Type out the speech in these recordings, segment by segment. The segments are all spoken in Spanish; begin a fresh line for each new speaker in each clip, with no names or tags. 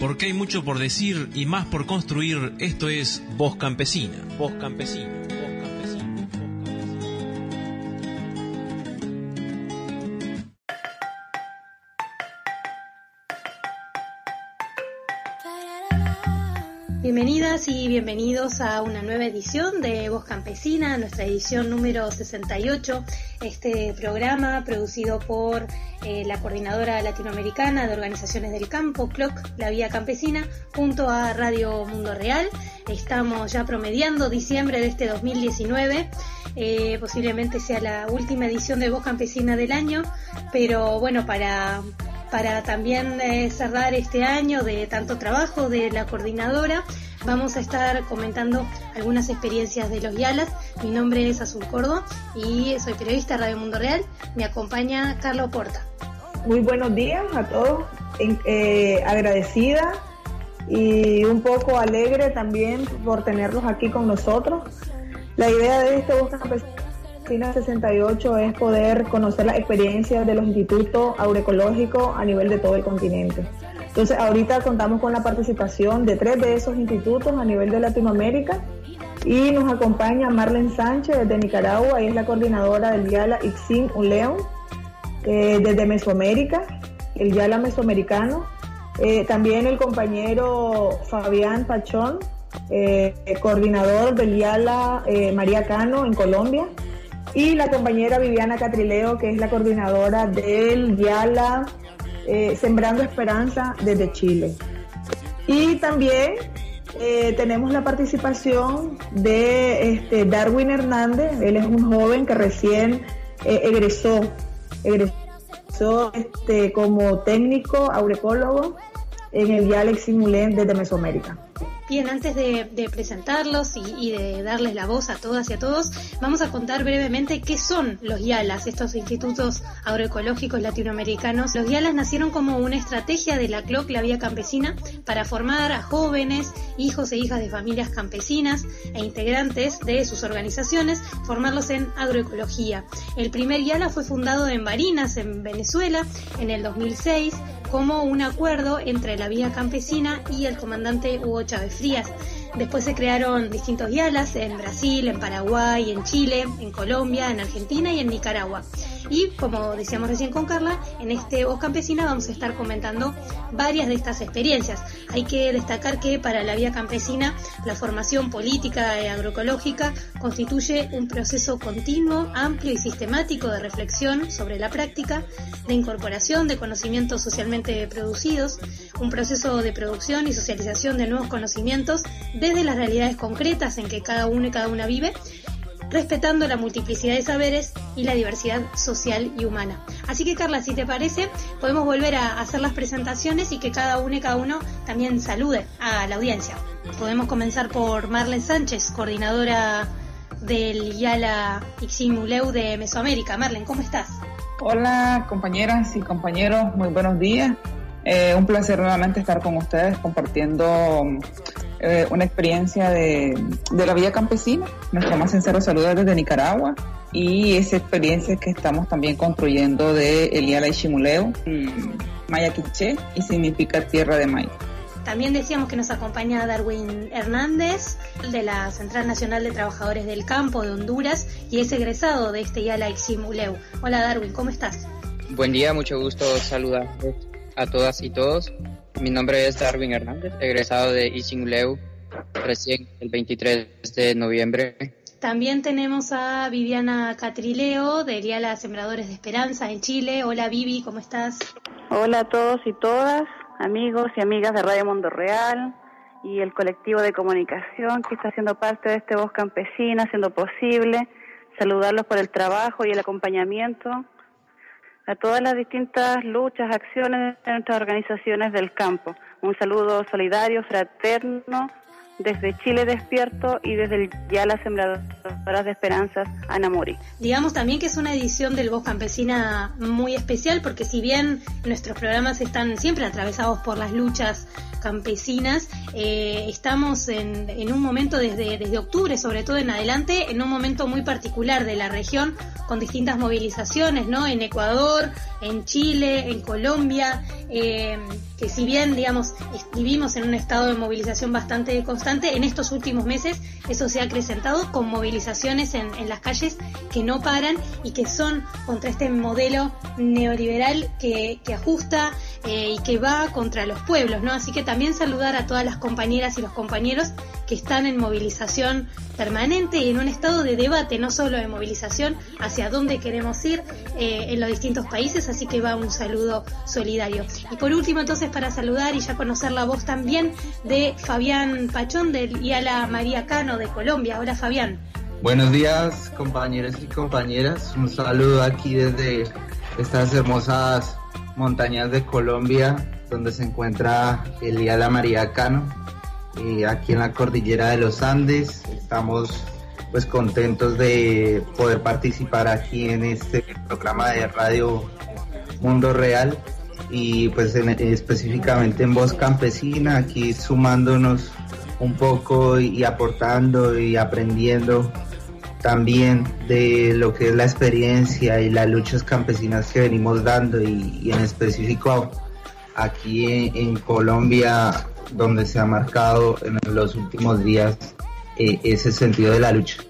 Porque hay mucho por decir y más por construir. Esto es Voz Campesina. Voz Campesina.
Y bienvenidos a una nueva edición de Voz Campesina, nuestra edición número 68. Este programa producido por eh, la Coordinadora Latinoamericana de Organizaciones del Campo, CLOC, La Vía Campesina, junto a Radio Mundo Real. Estamos ya promediando diciembre de este 2019. Eh, posiblemente sea la última edición de Voz Campesina del año, pero bueno, para para también eh, cerrar este año de tanto trabajo de la coordinadora. Vamos a estar comentando algunas experiencias de los YALAS. Mi nombre es Azul Cordo y soy periodista de Radio Mundo Real. Me acompaña Carlos Porta.
Muy buenos días a todos. Eh, agradecida y un poco alegre también por tenerlos aquí con nosotros. La idea de este Voz Campesina 68 es poder conocer las experiencias de los institutos agroecológicos a nivel de todo el continente. Entonces, ahorita contamos con la participación de tres de esos institutos a nivel de Latinoamérica y nos acompaña Marlene Sánchez desde Nicaragua, ella es la coordinadora del YALA Ixin Uleón eh, desde Mesoamérica, el YALA mesoamericano. Eh, también el compañero Fabián Pachón, eh, coordinador del YALA María Cano en Colombia. Y la compañera Viviana Catrileo, que es la coordinadora del YALA eh, Sembrando Esperanza desde Chile. Y también eh, tenemos la participación de este, Darwin Hernández, él es un joven que recién eh, egresó, egresó este, como técnico aurecólogo en el Dialex Simulén desde Mesoamérica.
Bien, antes de, presentarlos y, de darles la voz a todas y a todos, vamos a contar brevemente qué son los YALAS, estos institutos agroecológicos latinoamericanos. Los YALAS nacieron como una estrategia de la CLOC, la Vía Campesina, para formar a jóvenes, hijos e hijas de familias campesinas e integrantes de sus organizaciones, formarlos en agroecología. El primer YALA fue fundado en Barinas, en Venezuela, en el 2006 como un acuerdo entre la Vía Campesina y el comandante Hugo Chávez Frías. Después se crearon distintos dialas en Brasil, en Paraguay, en Chile, en Colombia, en Argentina y en Nicaragua. Y como decíamos recién con Carla, en este Voz Campesina vamos a estar comentando varias de estas experiencias. Hay que destacar que para la vía campesina la formación política e agroecológica constituye un proceso continuo, amplio y sistemático de reflexión sobre la práctica, de incorporación de conocimientos socialmente producidos, un proceso de producción y socialización de nuevos conocimientos desde las realidades concretas en que cada uno y cada una vive respetando la multiplicidad de saberes y la diversidad social y humana. Así que Carla, si te parece, podemos volver a hacer las presentaciones y que cada uno y cada uno también salude a la audiencia. Podemos comenzar por Marlene Sánchez, coordinadora del YALA Iximuleu de Mesoamérica. Marlene, ¿cómo estás?
Hola compañeras y compañeros, muy buenos días. Eh, un placer nuevamente estar con ustedes compartiendo eh, una experiencia de, la vida campesina. Nuestro más sincero saludo desde Nicaragua y esa experiencia que estamos también construyendo de Eliala y Shimuleo, Maya Quiché, y significa tierra de maíz.
También decíamos que nos acompaña Darwin Hernández, de la Central Nacional de Trabajadores del Campo de Honduras, y es egresado de este Yala Ximuleu. Hola Darwin, ¿cómo estás?
Buen día, mucho gusto saludar a todas y todos. Mi nombre es Darwin Hernández, egresado de Isinguleu, recién el 23 de noviembre.
También tenemos a Viviana Catrileo, de Riala Sembradores de Esperanza en Chile. Hola Vivi, ¿cómo estás?
Hola a todos y todas, amigos y amigas de Radio Mundo Real y el colectivo de comunicación que está haciendo parte de este Voz Campesina, haciendo posible. Saludarlos por el trabajo y el acompañamiento a todas las distintas luchas, acciones de nuestras organizaciones del campo. Un saludo solidario, fraterno, desde Chile Despierto y desde el Ya las Sembradoras de Esperanzas, Ana Mori.
Digamos también que es una edición del Voz Campesina muy especial porque si bien nuestros programas están siempre atravesados por las luchas campesinas. Eh, estamos en, en, un momento desde, desde octubre, sobre todo en adelante, en un momento muy particular de la región, con distintas movilizaciones, ¿no? En Ecuador, en Chile, en Colombia. Eh, que si bien, digamos, vivimos en un estado de movilización bastante constante, en estos últimos meses eso se ha acrecentado con movilizaciones en, las calles que no paran y que son contra este modelo neoliberal que, ajusta eh, y que va contra los pueblos, ¿no? Así que también saludar a todas las compañeras y los compañeros que están en movilización permanente y en un estado de debate, no solo de movilización, hacia dónde queremos ir eh, en los distintos países, así que va un saludo solidario. Y por último, entonces, para saludar y ya conocer la voz también de Fabián Pachón del IALA María Cano de Colombia. Hola, Fabián.
Buenos días, compañeros y compañeras. Un saludo aquí desde estas hermosas montañas de Colombia, donde se encuentra el IALA María Cano aquí en la cordillera de los Andes. Estamos pues contentos de poder participar aquí en este programa de radio Mundo Real y pues específicamente en Voz Campesina, aquí sumándonos un poco y, aportando y aprendiendo también de lo que es la experiencia y las luchas campesinas que venimos dando y, en específico aquí en Colombia donde se ha marcado en los últimos días eh, ese sentido de la lucha.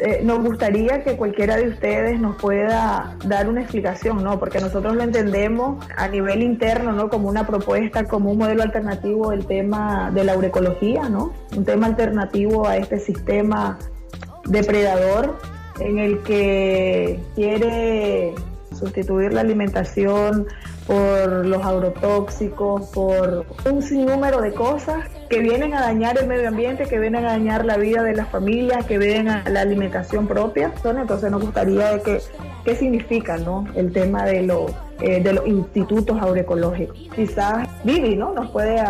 Eh, nos gustaría que cualquiera de ustedes nos pueda dar una explicación, ¿no? Porque nosotros lo entendemos a nivel interno, ¿no? Como una propuesta, como un modelo alternativo del tema de la agroecología, ¿no? Un tema alternativo a este sistema depredador en el que quiere sustituir la alimentación por los agrotóxicos, por un sinnúmero de cosas que vienen a dañar el medio ambiente, que vienen a dañar la vida de las familias, que vienen a la alimentación propia. Entonces nos gustaría de que, qué significa ¿no? el tema de, los eh, de los institutos agroecológicos. Quizás Vivi ¿no? nos puede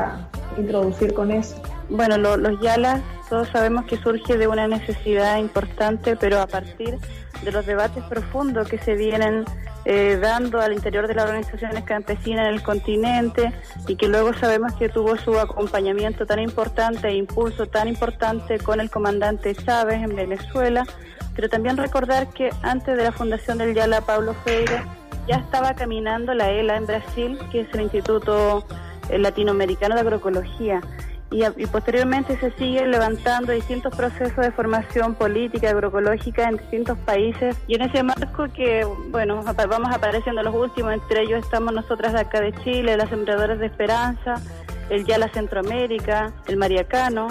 introducir con eso.
Bueno, los YALA todos sabemos que surge de una necesidad importante, pero a partir de los debates profundos que se vienen eh, dando al interior de las organizaciones campesinas en el continente y que luego sabemos que tuvo su acompañamiento tan importante e impulso tan importante con el comandante Chávez en Venezuela, pero también recordar que antes de la fundación del Yala Pablo Freire ya estaba caminando la ELA en Brasil, que es el Instituto Latinoamericano de Agroecología y, posteriormente se siguen levantando distintos procesos de formación política, agroecológica en distintos países. Y en ese marco que, bueno, vamos apareciendo los últimos, entre ellos estamos nosotras de acá de Chile, las Sembradoras de Esperanza, el Yala Centroamérica, el Mariacano,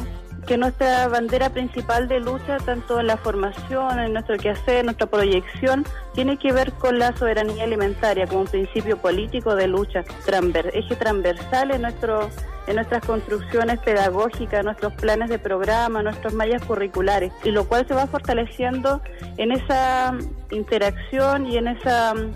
que nuestra bandera principal de lucha, tanto en la formación, en nuestro quehacer, nuestra proyección, tiene que ver con la soberanía alimentaria como un principio político de lucha, eje transversal en nuestro en nuestras construcciones pedagógicas, nuestros planes de programa, nuestros mallas curriculares, y lo cual se va fortaleciendo en esa interacción y en esa mm,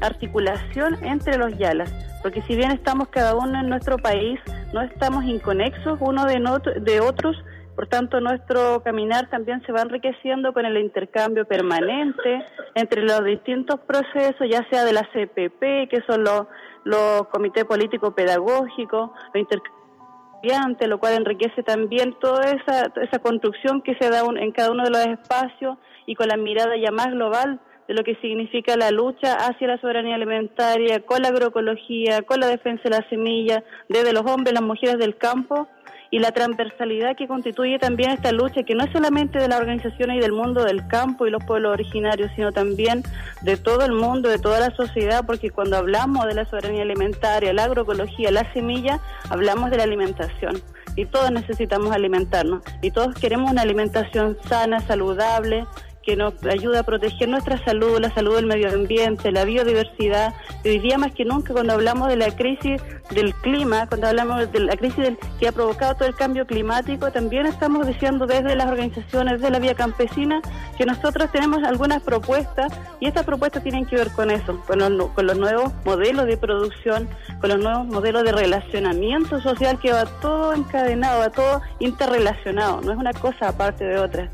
articulación entre los yalas, porque si bien estamos cada uno en nuestro país, no estamos inconexos uno de, de otros, por tanto, nuestro caminar también se va enriqueciendo con el intercambio permanente entre los distintos procesos, ya sea de la CPP, que son los los comités políticos pedagógicos, los intercambiantes, lo cual enriquece también toda esa, esa construcción que se da en cada uno de los espacios y con la mirada ya más global de lo que significa la lucha hacia la soberanía alimentaria, con la agroecología, con la defensa de la semilla, desde los hombres, las mujeres del campo y la transversalidad que constituye también esta lucha, que no es solamente de las organizaciones y del mundo del campo y los pueblos originarios, sino también de todo el mundo, de toda la sociedad, porque cuando hablamos de la soberanía alimentaria, la agroecología, la semilla, hablamos de la alimentación. Y todos necesitamos alimentarnos. Y todos queremos una alimentación sana, saludable, que nos ayuda a proteger nuestra salud, la salud del medio ambiente, la biodiversidad. Hoy día más que nunca cuando hablamos de la crisis del clima, cuando hablamos de la crisis del, que ha provocado todo el cambio climático, también estamos diciendo desde las organizaciones de la vía campesina que nosotros tenemos algunas propuestas y estas propuestas tienen que ver con eso, con los, con los nuevos modelos de producción, con los nuevos modelos de relacionamiento social que va todo encadenado, va todo interrelacionado, no es una cosa aparte de otra.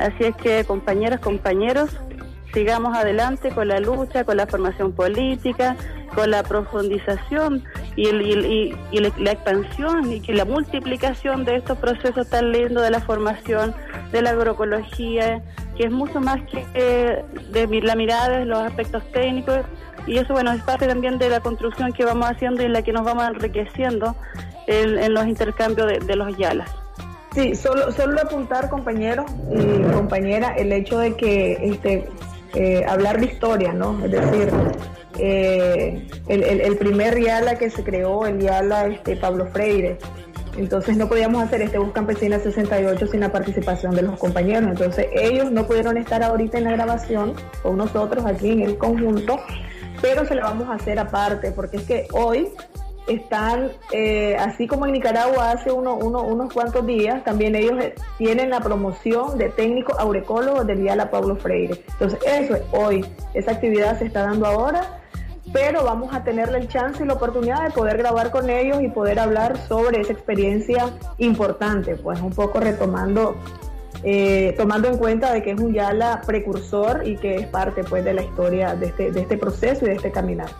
Así es que, compañeras, compañeros, sigamos adelante con la lucha, con la formación política, con la profundización y, la, expansión y la multiplicación de estos procesos tan lindos de la formación, de la agroecología, que es mucho más que eh, de la mirada de los aspectos técnicos y eso bueno es parte también de la construcción que vamos haciendo y la que nos vamos enriqueciendo en, los intercambios de, los yalas.
Sí, solo, solo apuntar compañeros y compañeras el hecho de que este, eh, hablar de historia, ¿no? Es decir, eh, el, el, primer Yala que se creó, el Yala este, Pablo Freire, entonces no podíamos hacer este Bus Campesina 68 sin la participación de los compañeros. Entonces ellos no pudieron estar ahorita en la grabación con nosotros aquí en el conjunto, pero se lo vamos a hacer aparte, porque es que hoy están, eh, así como en Nicaragua hace uno, unos cuantos días, también ellos eh, tienen la promoción de técnico aurecólogo del Diala Pablo Freire. Entonces eso es hoy, esa actividad se está dando ahora pero vamos a tenerle el chance y la oportunidad de poder grabar con ellos y poder hablar sobre esa experiencia importante, pues un poco retomando, eh, tomando en cuenta de que es un Yala precursor y que es parte pues de la historia de este, de este proceso y de este caminar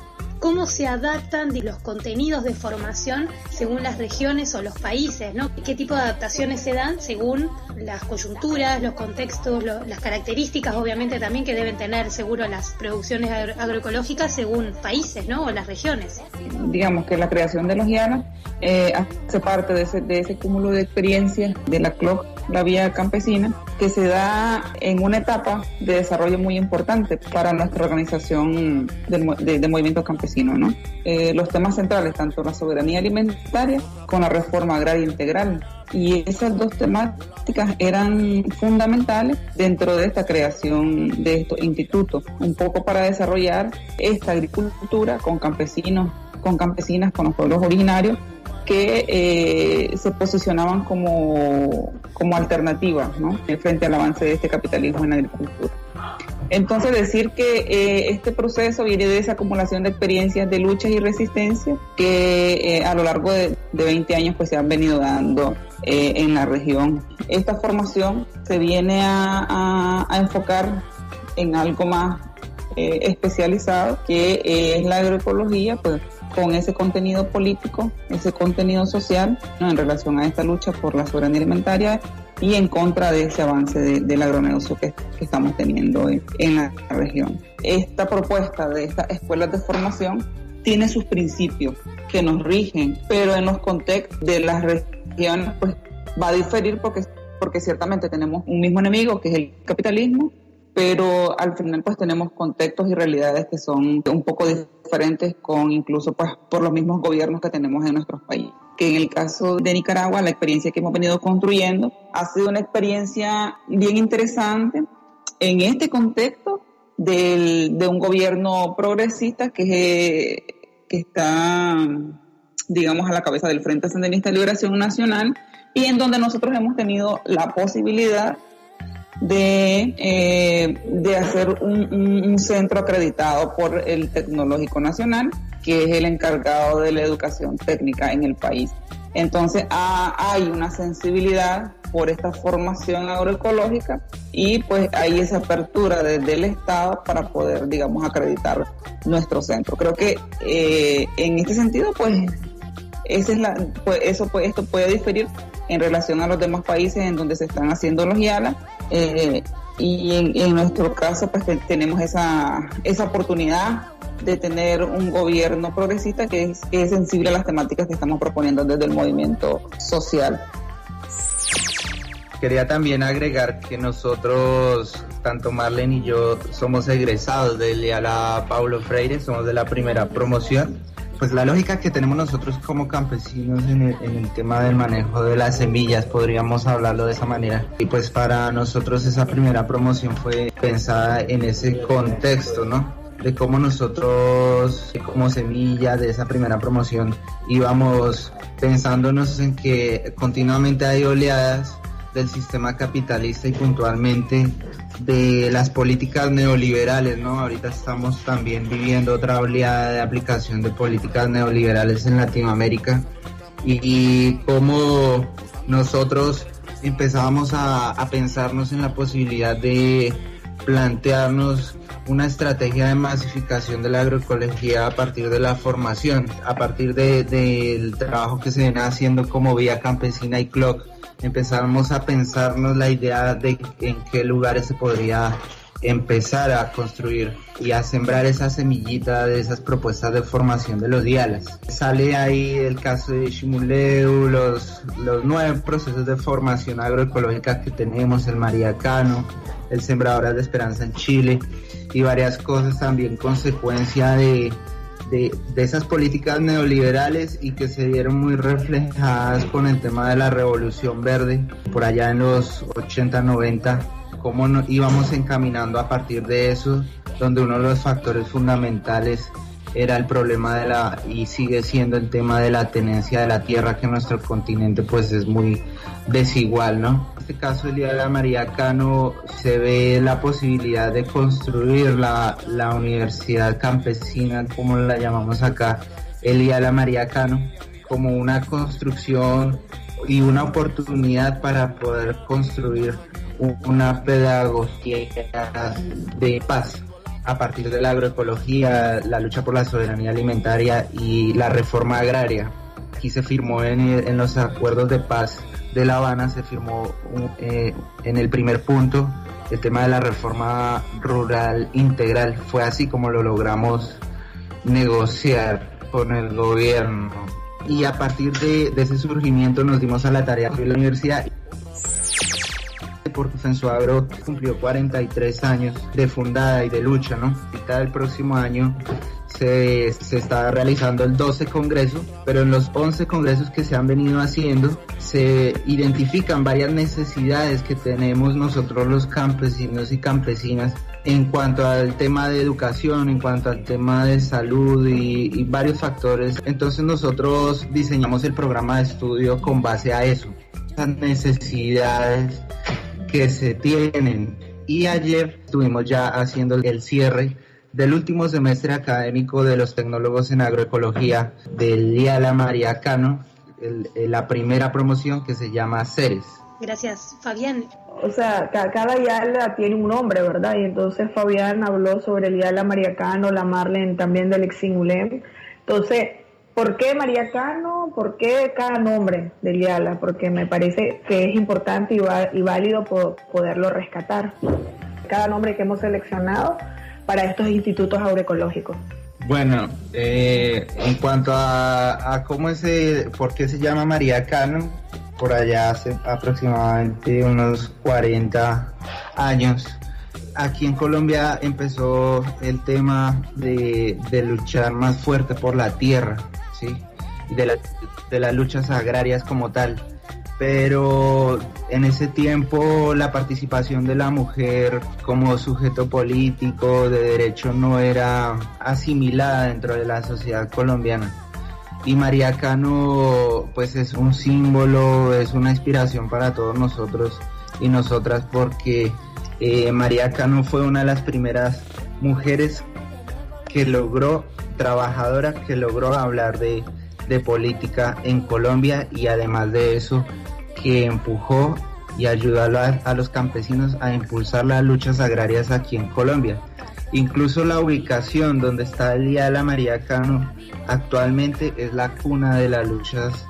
cómo se adaptan los contenidos de formación según las regiones o los países, ¿no? ¿Qué tipo de adaptaciones se dan según las coyunturas, los contextos, las características, obviamente también que deben tener seguro las producciones agroecológicas según países, ¿no? O las regiones.
Digamos que la creación de los llanos eh, hace parte de ese, de ese cúmulo de experiencias de la CLOC, la vía campesina, que se da en una etapa de desarrollo muy importante para nuestra organización de, de movimiento campesino. ¿no? Eh, los temas centrales, tanto la soberanía alimentaria como la reforma agraria integral. Y esas dos temáticas eran fundamentales dentro de esta creación de estos institutos, un poco para desarrollar esta agricultura con campesinos, con campesinas, con los pueblos originarios que eh, se posicionaban como, como alternativas ¿no? frente al avance de este capitalismo en la agricultura. Entonces decir que eh, este proceso viene de esa acumulación de experiencias de luchas y resistencia que eh, a lo largo de, 20 años pues se han venido dando en la región. Esta formación se viene a, a enfocar en algo más especializado que es la agroecología, pues con ese contenido político, ese contenido social en relación a esta lucha por la soberanía alimentaria y en contra de ese avance del agronegocio que, estamos teniendo en, la región. Esta propuesta de estas escuelas de formación tiene sus principios que nos rigen, pero en los contextos de las regiones pues va a diferir porque, porque ciertamente tenemos un mismo enemigo que es el capitalismo pero al final pues tenemos contextos y realidades que son un poco diferentes con incluso pues por los mismos gobiernos que tenemos en nuestros países. Que en el caso de Nicaragua, la experiencia que hemos venido construyendo ha sido una experiencia bien interesante en este contexto del, de un gobierno progresista que, que está, digamos, a la cabeza del Frente Sandinista de Liberación Nacional y en donde nosotros hemos tenido la posibilidad de, eh, de hacer un, centro acreditado por el Tecnológico Nacional, que es el encargado de la educación técnica en el país. Entonces hay una sensibilidad por esta formación agroecológica y pues hay esa apertura desde el Estado para poder, digamos, acreditar nuestro centro. Creo que eh, en este sentido, pues, esa es la, pues, eso, pues, esto puede diferir en relación a los demás países en donde se están haciendo los IALA eh, y en, nuestro caso, pues tenemos esa, esa oportunidad de tener un gobierno progresista que es, que es sensible a las temáticas que estamos proponiendo desde el movimiento social.
Quería también agregar que nosotros, tanto Marlene y yo, somos egresados del IALA Paulo Freire, somos de la primera promoción pues la lógica que tenemos nosotros como campesinos en el, tema del manejo de las semillas, podríamos hablarlo de esa manera. Y pues para nosotros esa primera promoción fue pensada en ese contexto, ¿no? De cómo nosotros, como semilla de esa primera promoción, íbamos pensándonos en que continuamente hay oleadas del sistema capitalista y puntualmente de las políticas neoliberales, ¿no? Ahorita estamos también viviendo otra oleada de aplicación de políticas neoliberales en Latinoamérica y, cómo nosotros empezábamos a, pensarnos en la posibilidad de plantearnos una estrategia de masificación de la agroecología a partir de la formación, a partir del trabajo que se viene haciendo como Vía Campesina y CLOC empezamos a pensarnos la idea de en qué lugares se podría empezar a construir y a sembrar esa semillita de esas propuestas de formación de los dialas. Sale ahí el caso de Shimuleu, los, los nueve procesos de formación agroecológica que tenemos, el Mariacano, el Sembradoras de Esperanza en Chile y varias cosas también consecuencia de, de, esas políticas neoliberales y que se vieron muy reflejadas con el tema de la revolución verde. Por allá en los 80, 90 cómo nos íbamos encaminando a partir de eso, donde uno de los factores fundamentales era el problema de la y sigue siendo el tema de la tenencia de la tierra que en nuestro continente pues es muy desigual, ¿no? En este caso el Día de la María Cano se ve la posibilidad de construir la, la universidad campesina, como la llamamos acá, el Día de la María Cano, como una construcción y una oportunidad para poder construir una pedagogía de paz a partir de la agroecología, la lucha por la soberanía alimentaria y la reforma agraria. Aquí se firmó en, los acuerdos de paz de La Habana, se firmó eh, en el primer punto el tema de la reforma rural integral. Fue así como lo logramos negociar con el gobierno. Y a partir de, de ese surgimiento nos dimos a la tarea de la universidad porque Fensuagro cumplió 43 años de fundada y de lucha, ¿no? Ahorita el próximo año se, se, está realizando el 12 congreso, pero en los 11 congresos que se han venido haciendo se identifican varias necesidades que tenemos nosotros los campesinos y campesinas en cuanto al tema de educación, en cuanto al tema de salud y, y varios factores. Entonces nosotros diseñamos el programa de estudio con base a eso, esas necesidades que se tienen. Y ayer estuvimos ya haciendo el cierre del último semestre académico de los tecnólogos en agroecología del Liala María Cano, la primera promoción que se llama CERES.
Gracias, Fabián.
O sea, cada Yala tiene un nombre, ¿verdad? Y entonces Fabián habló sobre el Yala Mariacano, la Marlen también del Exingulem. Entonces, ¿Por qué María Cano? ¿Por qué cada nombre de Liala? Porque me parece que es importante y, válido poderlo rescatar. Cada nombre que hemos seleccionado para estos institutos agroecológicos.
Bueno, eh, en cuanto a, cómo es, por qué se llama María Cano, por allá hace aproximadamente unos 40 años, aquí en Colombia empezó el tema de luchar más fuerte por la tierra de, de las luchas agrarias como tal. Pero en ese tiempo la participación de la mujer como sujeto político de derecho no era asimilada dentro de la sociedad colombiana. Y María Cano pues es un símbolo, es una inspiración para todos nosotros y nosotras porque eh, María Cano fue una de las primeras mujeres que logró, trabajadora, que logró hablar de, de política en Colombia y además de eso que empujó y ayudó a, los campesinos a impulsar las luchas agrarias aquí en Colombia. Incluso la ubicación donde está el Día de la María Cano actualmente es la cuna de las luchas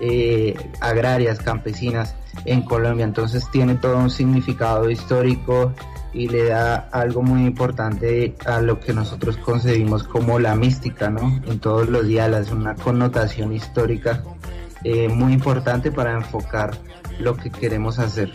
eh, agrarias campesinas en Colombia. Entonces tiene todo un significado histórico y le da algo muy importante a lo que nosotros concebimos como la mística, ¿no? En todos los diálogos, una connotación histórica eh, muy importante para enfocar lo que queremos hacer.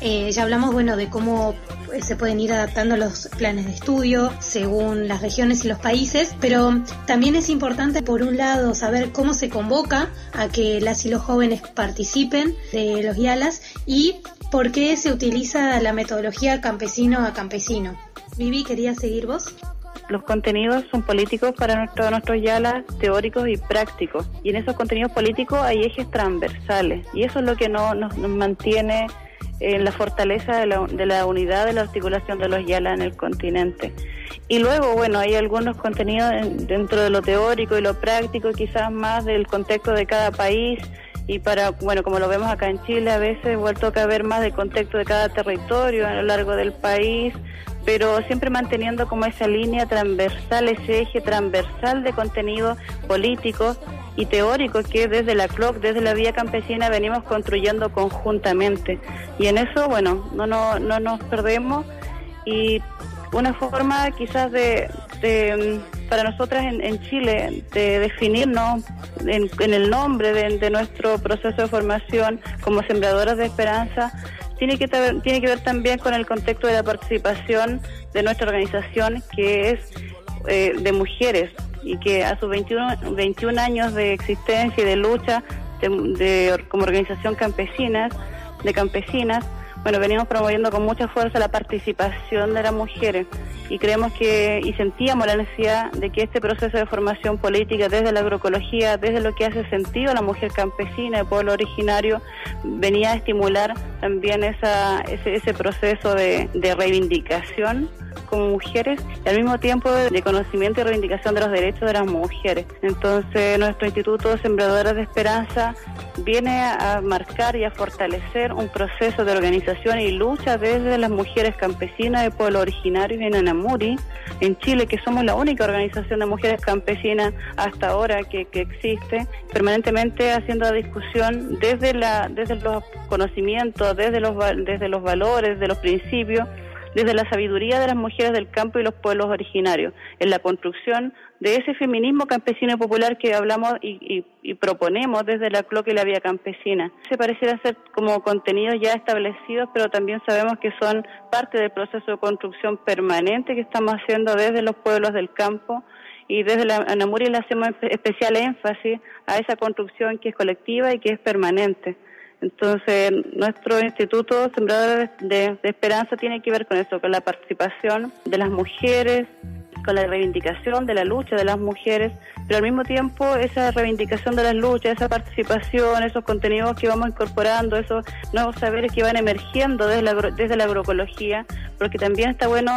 Eh, ya hablamos, bueno, de cómo se pueden ir adaptando los planes de estudio según las regiones y los países, pero también es importante, por un lado, saber cómo se convoca a que las y los jóvenes participen de los YALAS y ¿Por qué se utiliza la metodología campesino a campesino? Vivi, ¿querías seguir vos?
Los contenidos son políticos para todos nuestros yalas, teóricos y prácticos. Y en esos contenidos políticos hay ejes transversales. Y eso es lo que no, nos, mantiene en la fortaleza de la, de la, unidad de la articulación de los yalas en el continente. Y luego, bueno, hay algunos contenidos dentro de lo teórico y lo práctico, quizás más del contexto de cada país y para, bueno, como lo vemos acá en Chile, a veces vuelto a ver más del contexto de cada territorio a lo largo del país, pero siempre manteniendo como esa línea transversal, ese eje transversal de contenido político y teórico que desde la CLOC, desde la vía campesina venimos construyendo conjuntamente. Y en eso, bueno, no, no, no nos perdemos y una forma quizás de, para nosotras en, Chile de definirnos en, el nombre de, nuestro proceso de formación como sembradoras de esperanza tiene que, tiene que ver también con el contexto de la participación de nuestra organización que es eh, de mujeres y que a sus 21, 21 años de existencia y de lucha de, como organización campesinas, de campesinas, bueno, venimos promoviendo con mucha fuerza la participación de las mujeres y creemos que y sentíamos la necesidad de que este proceso de formación política desde la agroecología, desde lo que hace sentido a la mujer campesina, el pueblo originario, venía a estimular también esa, ese, ese proceso de, de reivindicación como mujeres y al mismo tiempo de conocimiento y reivindicación de los derechos de las mujeres. Entonces, nuestro Instituto Sembradoras de Esperanza viene a marcar y a fortalecer un proceso de organización y lucha desde las mujeres campesinas de pueblo originario en Anamuri, en Chile, que somos la única organización de mujeres campesinas hasta ahora que, que existe, permanentemente haciendo discusión desde, la, desde los conocimientos, desde los, desde los valores, de los principios desde la sabiduría de las mujeres del campo y los pueblos originarios, en la construcción de ese feminismo campesino y popular que hablamos y, proponemos desde la cloque y la vía campesina. Se pareciera ser como contenidos ya establecidos, pero también sabemos que son parte del proceso de construcción permanente que estamos haciendo desde los pueblos del campo y desde la Anamuri le hacemos especial énfasis a esa construcción que es colectiva y que es permanente. Entonces, nuestro Instituto Sembradores de, Esperanza tiene que ver con eso, con la participación de las mujeres, con la reivindicación de la lucha de las mujeres, pero al mismo tiempo esa reivindicación de las luchas, esa participación, esos contenidos que vamos incorporando, esos nuevos saberes que van emergiendo desde la, desde la agroecología, porque también está bueno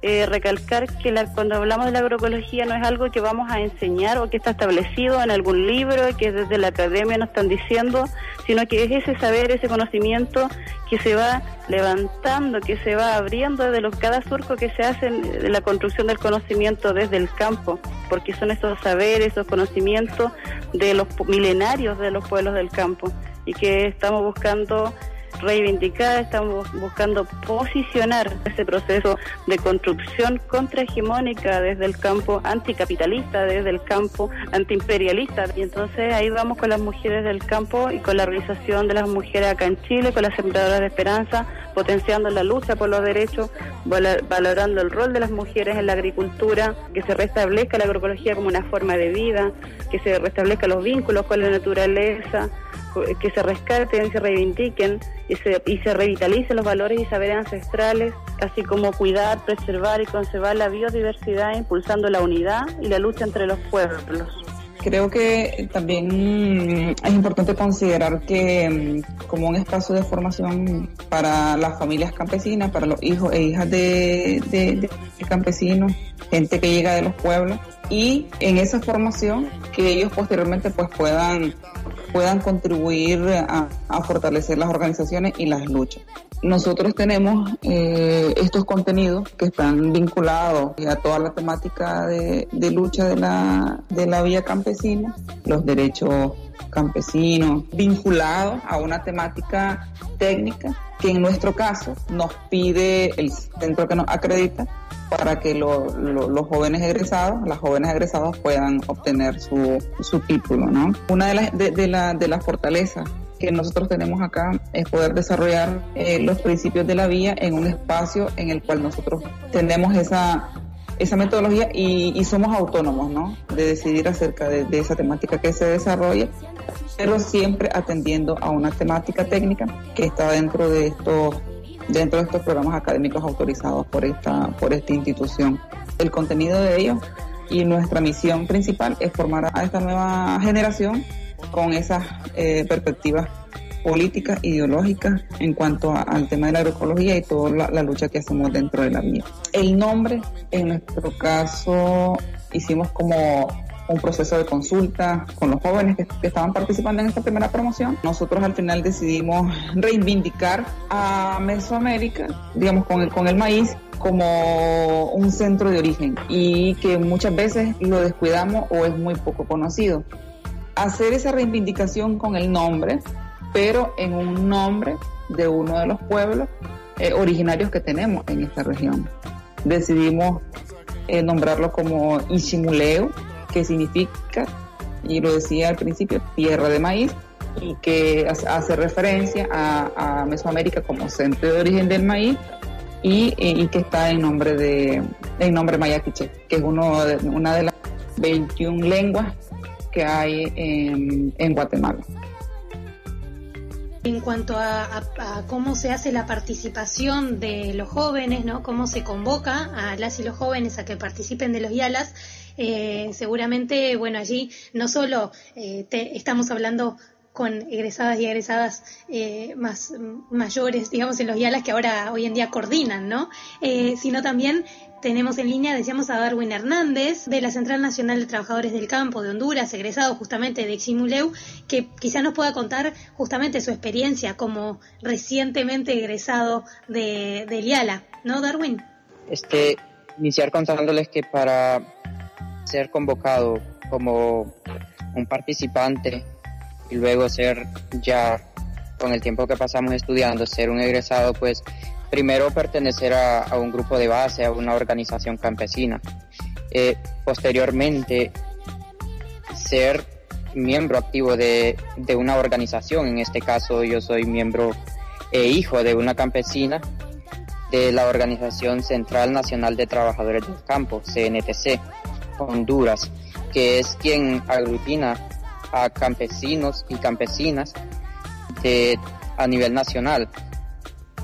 eh, recalcar que cuando hablamos de la agroecología no es algo que vamos a enseñar o que está establecido en algún libro, que desde la academia nos están diciendo, sino que es ese saber, ese conocimiento que se va levantando, que se va abriendo de los, cada surco que se hace de la construcción del conocimiento desde el campo, porque son esos saberes, esos conocimientos de los milenarios de los pueblos del campo y que estamos buscando reivindicar, estamos buscando posicionar ese proceso de construcción contrahegemónica desde el campo anticapitalista, desde el campo antiimperialista. Y entonces ahí vamos con las mujeres del campo y con la realización de las mujeres acá en Chile, con las sembradoras de esperanza, potenciando la lucha por los derechos, valorando el rol de las mujeres en la agricultura, que se restablezca la agroecología como una forma de vida, que se restablezcan los vínculos con la naturaleza, que se rescaten se reivindiquen y se, y se revitalicen los valores y saberes ancestrales, así como cuidar, preservar y conservar la biodiversidad, impulsando la unidad y la lucha entre los pueblos.
Creo que también es importante considerar que mm, como un espacio de formación para las familias campesinas, para los hijos e hijas de, de campesinos, gente que llega de los pueblos, y en esa formación que ellos posteriormente pues puedan puedan contribuir a, fortalecer las organizaciones y las luchas. Nosotros tenemos eh, estos contenidos que están vinculados a toda la temática de, lucha de la, de la vía campesina, los derechos campesinos, vinculados a una temática técnica que en nuestro caso nos pide el centro que nos acredita para que los jóvenes egresados, las jóvenes egresadas puedan obtener su, su título, ¿no? Una de las de, la, de las fortalezas que nosotros tenemos acá es poder desarrollar eh, los principios de la vía en un espacio en el cual nosotros tenemos esa esa metodología y, somos autónomos, ¿no? De decidir acerca de, de, esa temática que se desarrolla, pero siempre atendiendo a una temática técnica que está dentro de estos dentro de estos programas académicos autorizados por esta, por esta institución. El contenido de ellos y nuestra misión principal es formar a esta nueva generación con esas eh, perspectivas políticas, ideológicas en cuanto al tema de la agroecología y toda la, lucha que hacemos dentro de la vía. El nombre, en nuestro caso, hicimos como un proceso de consulta con los jóvenes que, estaban participando en esta primera promoción. Nosotros al final decidimos reivindicar a Mesoamérica, digamos, con el, con el maíz como un centro de origen y que muchas veces lo descuidamos o es muy poco conocido. Hacer esa reivindicación con el nombre, pero en un nombre de uno de los pueblos eh, originarios que tenemos en esta región. Decidimos eh, nombrarlo como Isimuleo, que significa, y lo decía al principio, tierra de maíz, y que hace referencia a, Mesoamérica como centro de origen del maíz y, que está en nombre de en nombre maya que es uno de, una de las 21 lenguas que hay en, en Guatemala.
En cuanto a, cómo se hace la participación de los jóvenes, ¿no? Cómo se convoca a las y los jóvenes a que participen de los YALAS, eh, seguramente, bueno, allí no solo eh, estamos hablando con egresadas y egresadas eh, más mayores, digamos, en los YALAS que ahora hoy en día coordinan, ¿no? Eh, sino también tenemos en línea, decíamos, a Darwin Hernández, de la Central Nacional de Trabajadores del Campo de Honduras, egresado justamente de Eximuleu, que quizá nos pueda contar justamente su experiencia como recientemente egresado de, del IALA, ¿no, Darwin?
Este, iniciar contándoles que para ser convocado como un participante y luego ser ya con el tiempo que pasamos estudiando, ser un egresado, pues primero pertenecer a, un grupo de base, a una organización campesina. Eh, posteriormente, ser miembro activo de, de, una organización, en este caso yo soy miembro e hijo de una campesina de la Organización Central Nacional de Trabajadores del Campo, CNTC, Honduras, que es quien aglutina a campesinos y campesinas a nivel nacional.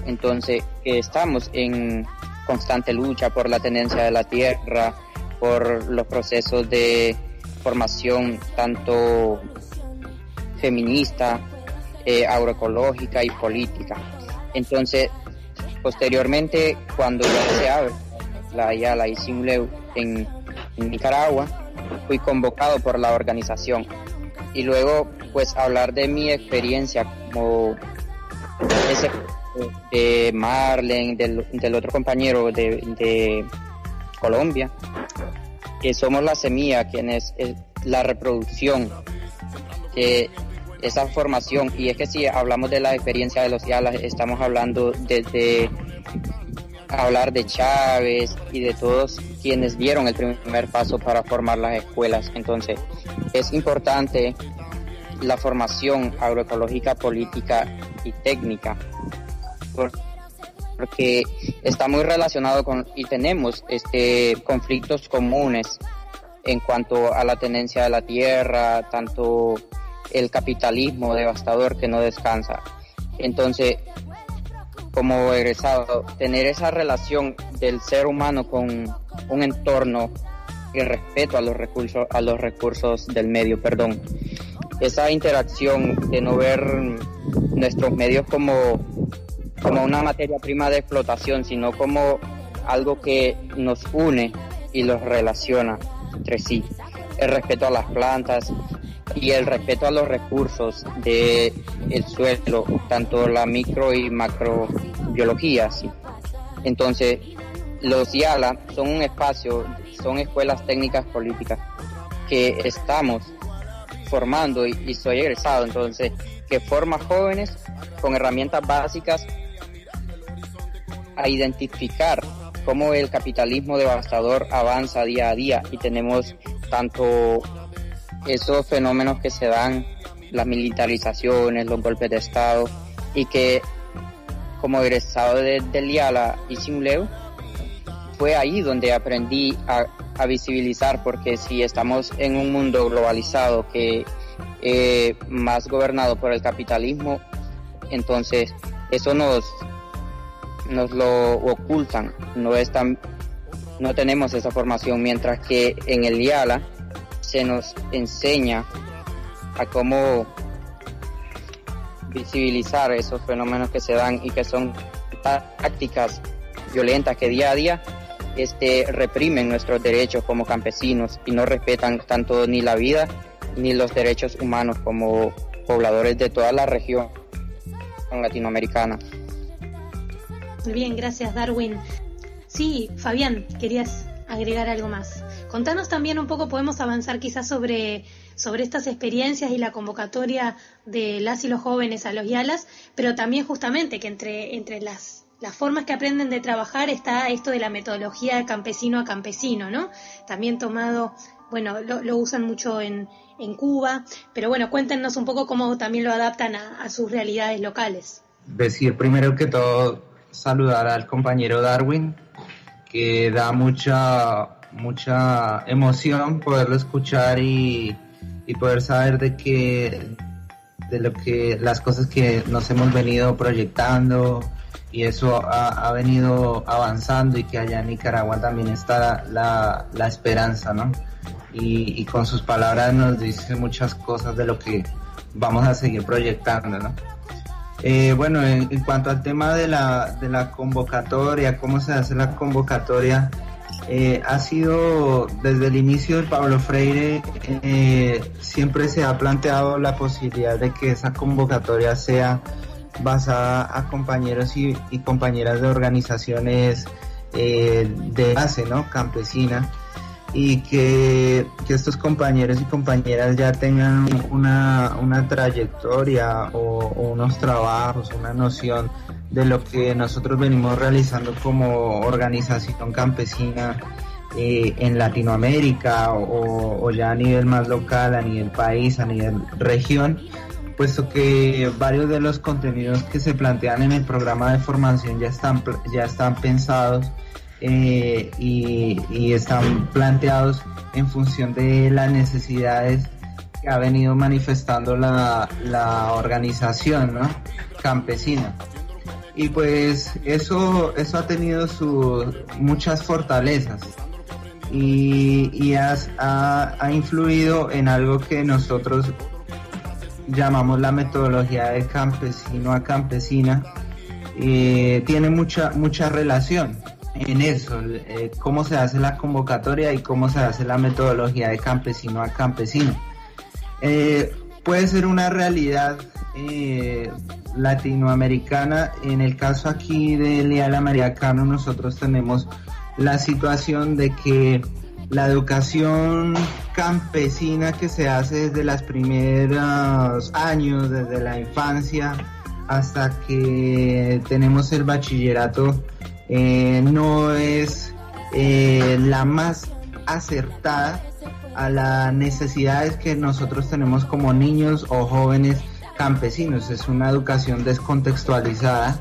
Entonces, estamos en constante lucha por la tenencia de la tierra, por los procesos de formación tanto feminista, eh, agroecológica y política. Entonces, posteriormente, cuando ya se abre la Yala y Simleu en, en Nicaragua, fui convocado por la organización y luego pues hablar de mi experiencia como ese de Marlen, del, otro compañero de, Colombia, que somos la semilla, quienes es la reproducción de esa formación. Y es que si hablamos de la experiencia de los IALAS, estamos hablando desde hablar de Chávez y de todos quienes dieron el primer paso para formar las escuelas. Entonces, es importante la formación agroecológica, política y técnica, porque está muy relacionado con y tenemos este conflictos comunes en cuanto a la tenencia de la tierra, tanto el capitalismo devastador que no descansa. Entonces, como egresado, tener esa relación del ser humano con un entorno y respeto a los recursos, a los recursos del medio, perdón. Esa interacción de no ver nuestros medios como, como una materia prima de explotación, sino como algo que nos une y los relaciona entre sí. El respeto a las plantas, y el respeto a los recursos del el suelo, tanto la micro y macrobiología. Entonces, los YALA son un espacio, son escuelas técnicas políticas que estamos formando y, y soy egresado, entonces, que forma jóvenes con herramientas básicas a identificar cómo el capitalismo devastador avanza día a día y tenemos tanto esos fenómenos que se dan, las militarizaciones, los golpes de Estado, y que como egresado de, del IALA y Simuleu, fue ahí donde aprendí a, visibilizar, porque si estamos en un mundo globalizado que eh, más gobernado por el capitalismo, entonces eso nos, nos lo ocultan, no es no tenemos esa formación, mientras que en el IALA se nos enseña a cómo visibilizar esos fenómenos que se dan y que son tácticas violentas que día a día este, reprimen nuestros derechos como campesinos y no respetan tanto ni la vida ni los derechos humanos como pobladores de toda la región latinoamericana.
Muy bien, gracias Darwin. Sí, Fabián, querías agregar algo más. Contanos también un poco, podemos avanzar quizás sobre, sobre estas experiencias y la convocatoria de las y los jóvenes a los YALAS, pero también justamente que entre, entre las, las formas que aprenden de trabajar está esto de la metodología de campesino a campesino, ¿no? También tomado, bueno, lo, usan mucho en, en, Cuba, pero bueno, cuéntenos un poco cómo también lo adaptan a, sus realidades locales.
Decir primero que todo, saludar al compañero Darwin, que da mucha, mucha emoción poderlo escuchar y, y poder saber de que de lo que las cosas que nos hemos venido proyectando y eso ha, venido avanzando y que allá en Nicaragua también está la, la esperanza, ¿no? Y, con sus palabras nos dice muchas cosas de lo que vamos a seguir proyectando, ¿no? Eh, bueno, en, cuanto al tema de la, de la convocatoria, cómo se hace la convocatoria, eh, ha sido desde el inicio de Pablo Freire, eh, siempre se ha planteado la posibilidad de que esa convocatoria sea basada a compañeros y, compañeras de organizaciones eh, de base, ¿no? Campesina, y que, estos compañeros y compañeras ya tengan una, una trayectoria o unos trabajos, una noción de lo que nosotros venimos realizando como organización campesina eh, en Latinoamérica o, ya a nivel más local, a nivel país, a nivel región, puesto que varios de los contenidos que se plantean en el programa de formación ya están, ya están pensados eh, y, están planteados en función de las necesidades que ha venido manifestando la, la organización campesina y pues eso, eso ha tenido sus muchas fortalezas y, ha, influido en algo que nosotros llamamos la metodología de campesino a campesina. tiene mucha, mucha relación en eso, eh, cómo se hace la convocatoria y cómo se hace la metodología de campesino a campesino. Eh, puede ser una realidad eh, latinoamericana. En el caso aquí de Leal Americano, nosotros tenemos la situación de que la educación campesina que se hace desde los primeros años, desde la infancia hasta que tenemos el bachillerato, eh, no es eh, la más acertada a las necesidades que nosotros tenemos como niños o jóvenes campesinos. Es una educación descontextualizada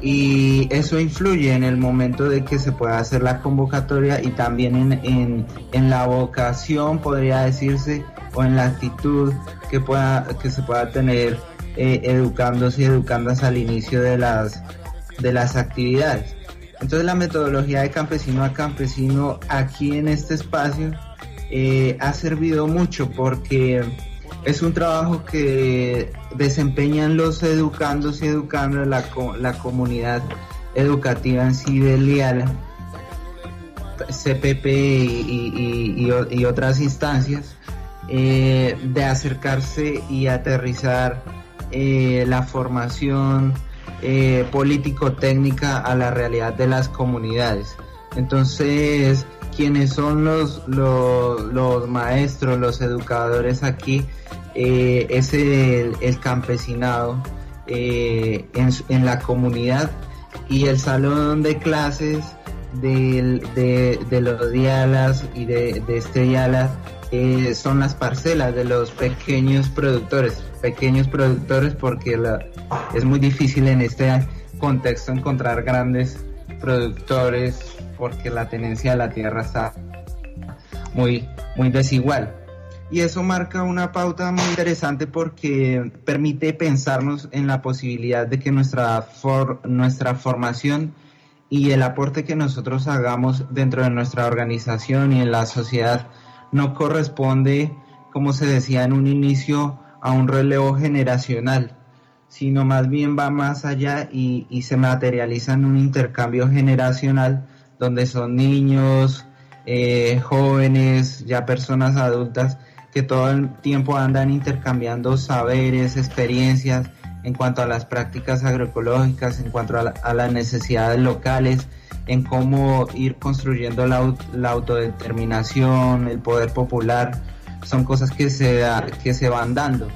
y eso influye en el momento de que se pueda hacer la convocatoria y también en, en, la vocación, podría decirse, o en la actitud que, pueda, que se pueda tener eh, educándose y educándose al inicio de las, de las actividades. Entonces la metodología de campesino a campesino aquí en este espacio eh, ha servido mucho porque es un trabajo que desempeñan los educandos y educando la, la comunidad educativa en sí de CPP y, otras instancias, eh, de acercarse y aterrizar eh, la formación político-técnica a la realidad de las comunidades. Entonces, quienes son los, los, maestros, los educadores aquí, eh, es el, campesinado eh, en, la comunidad y el salón de clases de, los dialas y de, este diala eh, son las parcelas de los pequeños productores, pequeños productores porque es muy difícil en este contexto encontrar grandes productores porque la tenencia de la tierra está muy, muy desigual. Y eso marca una pauta muy interesante porque permite pensarnos en la posibilidad de que nuestra, nuestra formación y el aporte que nosotros hagamos dentro de nuestra organización y en la sociedad no corresponde, como se decía en un inicio, a un relevo generacional, sino más bien va más allá y, y se materializa en un intercambio generacional donde son niños, eh, jóvenes, ya personas adultas que todo el tiempo andan intercambiando saberes, experiencias en cuanto a las prácticas agroecológicas, en cuanto a, las necesidades locales, en cómo ir construyendo la, autodeterminación, el poder popular, son cosas que se, que se van dando.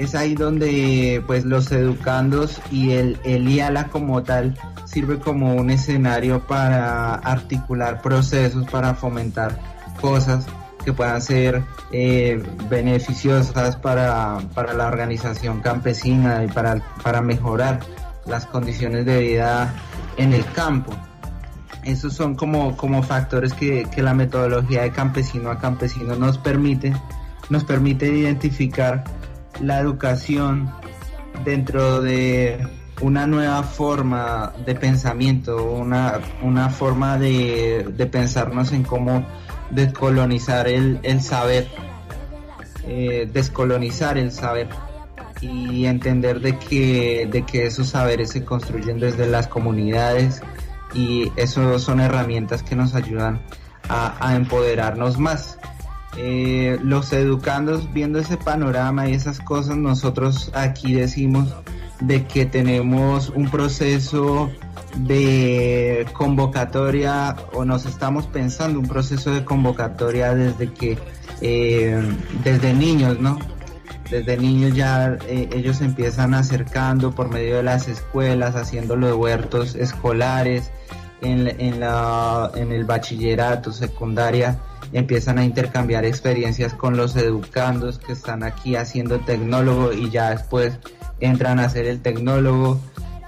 Es ahí donde pues los educandos y el, el IALA como tal sirve como un escenario para articular procesos, para fomentar cosas que puedan ser eh, beneficiosas para, para, la organización campesina y para, para mejorar las condiciones de vida en el campo. Esos son como, como factores que, que la metodología de campesino a campesino nos permite, nos permite identificar la educación dentro de una nueva forma de pensamiento, una, una forma de, de pensarnos en cómo descolonizar el, el saber, eh, descolonizar el saber y entender de que, de que esos saberes se construyen desde las comunidades y eso son herramientas que nos ayudan a, a empoderarnos más. Eh, los educandos viendo ese panorama y esas cosas, nosotros aquí decimos de que tenemos un proceso de convocatoria o nos estamos pensando un proceso de convocatoria desde que eh, desde niños, ¿no? Desde niños ya eh, ellos empiezan acercando por medio de las escuelas, haciendo los huertos escolares, en, en, la, en el bachillerato, secundaria, empiezan a intercambiar experiencias con los educandos que están aquí haciendo tecnólogo y ya después entran a ser el tecnólogo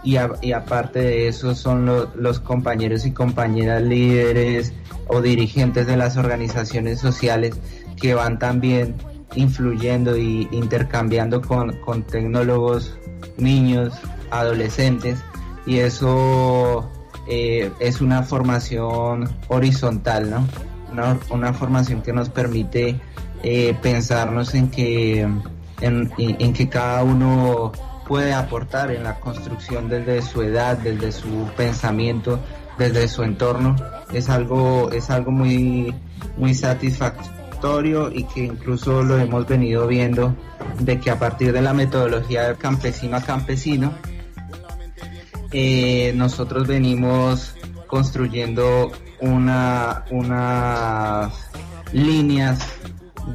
y, y aparte de eso son los compañeros y compañeras líderes o dirigentes de las organizaciones sociales que van también influyendo y intercambiando con, con tecnólogos, niños, adolescentes y eso eh, es una formación horizontal, ¿no? Una, una formación que nos permite eh, pensarnos en que, en, que cada uno puede aportar en la construcción desde su edad, desde su pensamiento, desde su entorno, es algo, es algo muy, muy satisfactorio y que incluso lo hemos venido viendo de que a partir de la metodología de campesino a campesino, eh, nosotros venimos construyendo una, unas líneas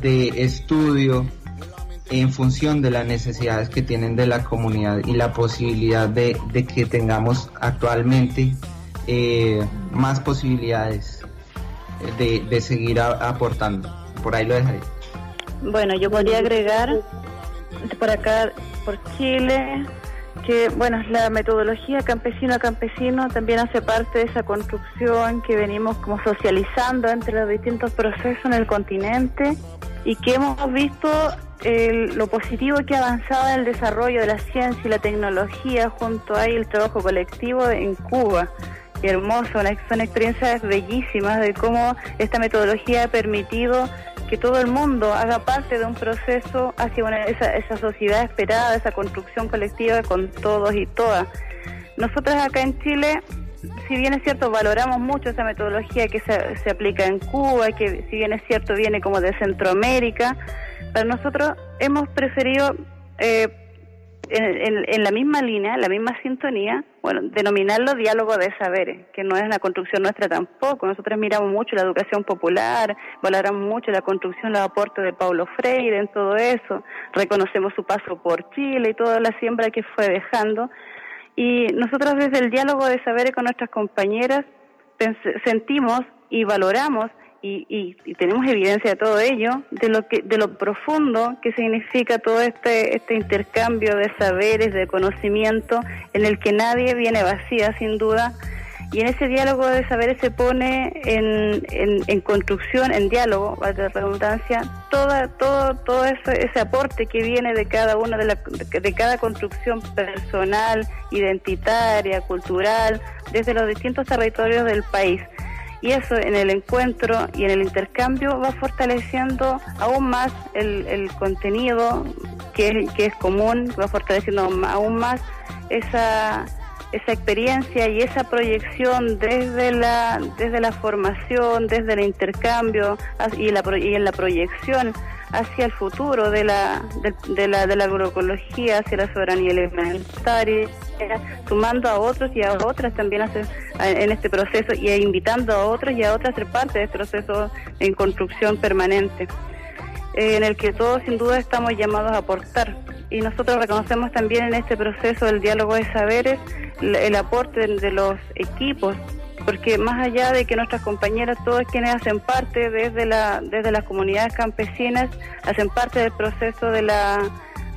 de estudio en función de las necesidades que tienen de la comunidad y la posibilidad de, de que tengamos actualmente eh, más posibilidades de, de seguir aportando. Por ahí lo dejaré.
Bueno, yo podría agregar por acá, por Chile, que bueno, la metodología campesino a campesino también hace parte de esa construcción que venimos como socializando entre los distintos procesos en el continente y que hemos visto lo positivo que ha avanzado en el desarrollo de la ciencia y la tecnología junto a el trabajo colectivo en Cuba. Y hermoso, son experiencias bellísimas de cómo esta metodología ha permitido que todo el mundo haga parte de un proceso hacia esa, esa sociedad esperada, esa construcción colectiva con todos y todas. Nosotros acá en Chile si bien es cierto, valoramos mucho esa metodología que se, se, aplica en Cuba, que si bien es cierto viene como de Centroamérica, para nosotros hemos preferido, eh, en, la misma línea, en la misma sintonía, bueno, denominarlo diálogo de saberes, que no es la construcción nuestra tampoco. Nosotros miramos mucho la educación popular, valoramos mucho la construcción, los aportes de Paulo Freire en todo eso, reconocemos su paso por Chile y toda la siembra que fue dejando. Y nosotros desde el diálogo de saberes con nuestras compañeras sentimos y valoramos y, y, tenemos evidencia de todo ello, de lo que, de lo profundo que significa todo este, este intercambio de saberes, de conocimiento, en el que nadie viene vacía, sin duda, y en ese diálogo de saberes se pone en, en, construcción, en diálogo, de redundancia, toda, todo, todo ese, ese aporte que viene de cada una de, la, de cada construcción personal, identitaria, cultural, desde los distintos territorios del país y eso en el encuentro y en el intercambio va fortaleciendo aún más el, el contenido que es, que es común, va fortaleciendo aún más esa esa experiencia y esa proyección desde la desde la formación, desde el intercambio y, la, y en la proyección hacia el futuro de la, de, la, de la agroecología, hacia la soberanía alimentaria, sumando a otros y a otras también en este proceso y invitando a otros y a otras a ser parte de este proceso en construcción permanente, en el que todos sin duda estamos llamados a aportar. Y nosotros reconocemos también en este proceso del diálogo de saberes el, aporte de, los equipos porque más allá de que nuestras compañeras, todas quienes hacen parte desde la desde las comunidades campesinas, hacen parte del proceso de la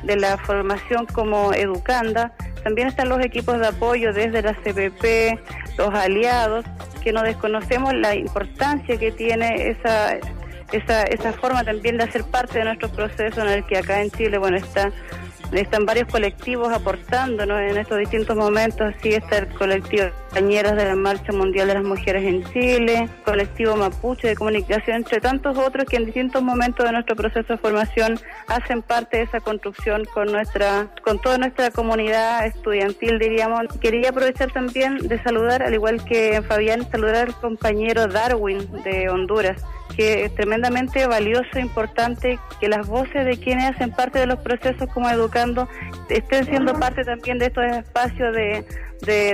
de la formación como educanda, también están los equipos de apoyo desde la CPP, los aliados, que no desconocemos la importancia que tiene esa esa, esa forma también de hacer parte de nuestro proceso en el que acá en Chile, bueno, está están varios colectivos aportándonos en estos distintos momentos. Así está el colectivo Compañeras de la Marcha Mundial de las Mujeres en Chile, colectivo Mapuche de Comunicación, entre tantos otros que en distintos momentos de nuestro proceso de formación hacen parte de esa construcción con nuestra, con toda nuestra comunidad estudiantil, diríamos. Quería aprovechar también de saludar, al igual que Fabián, saludar al compañero Darwin de Honduras que es tremendamente valioso e importante que las voces de quienes hacen parte de los procesos como educando estén siendo parte también de estos espacios de,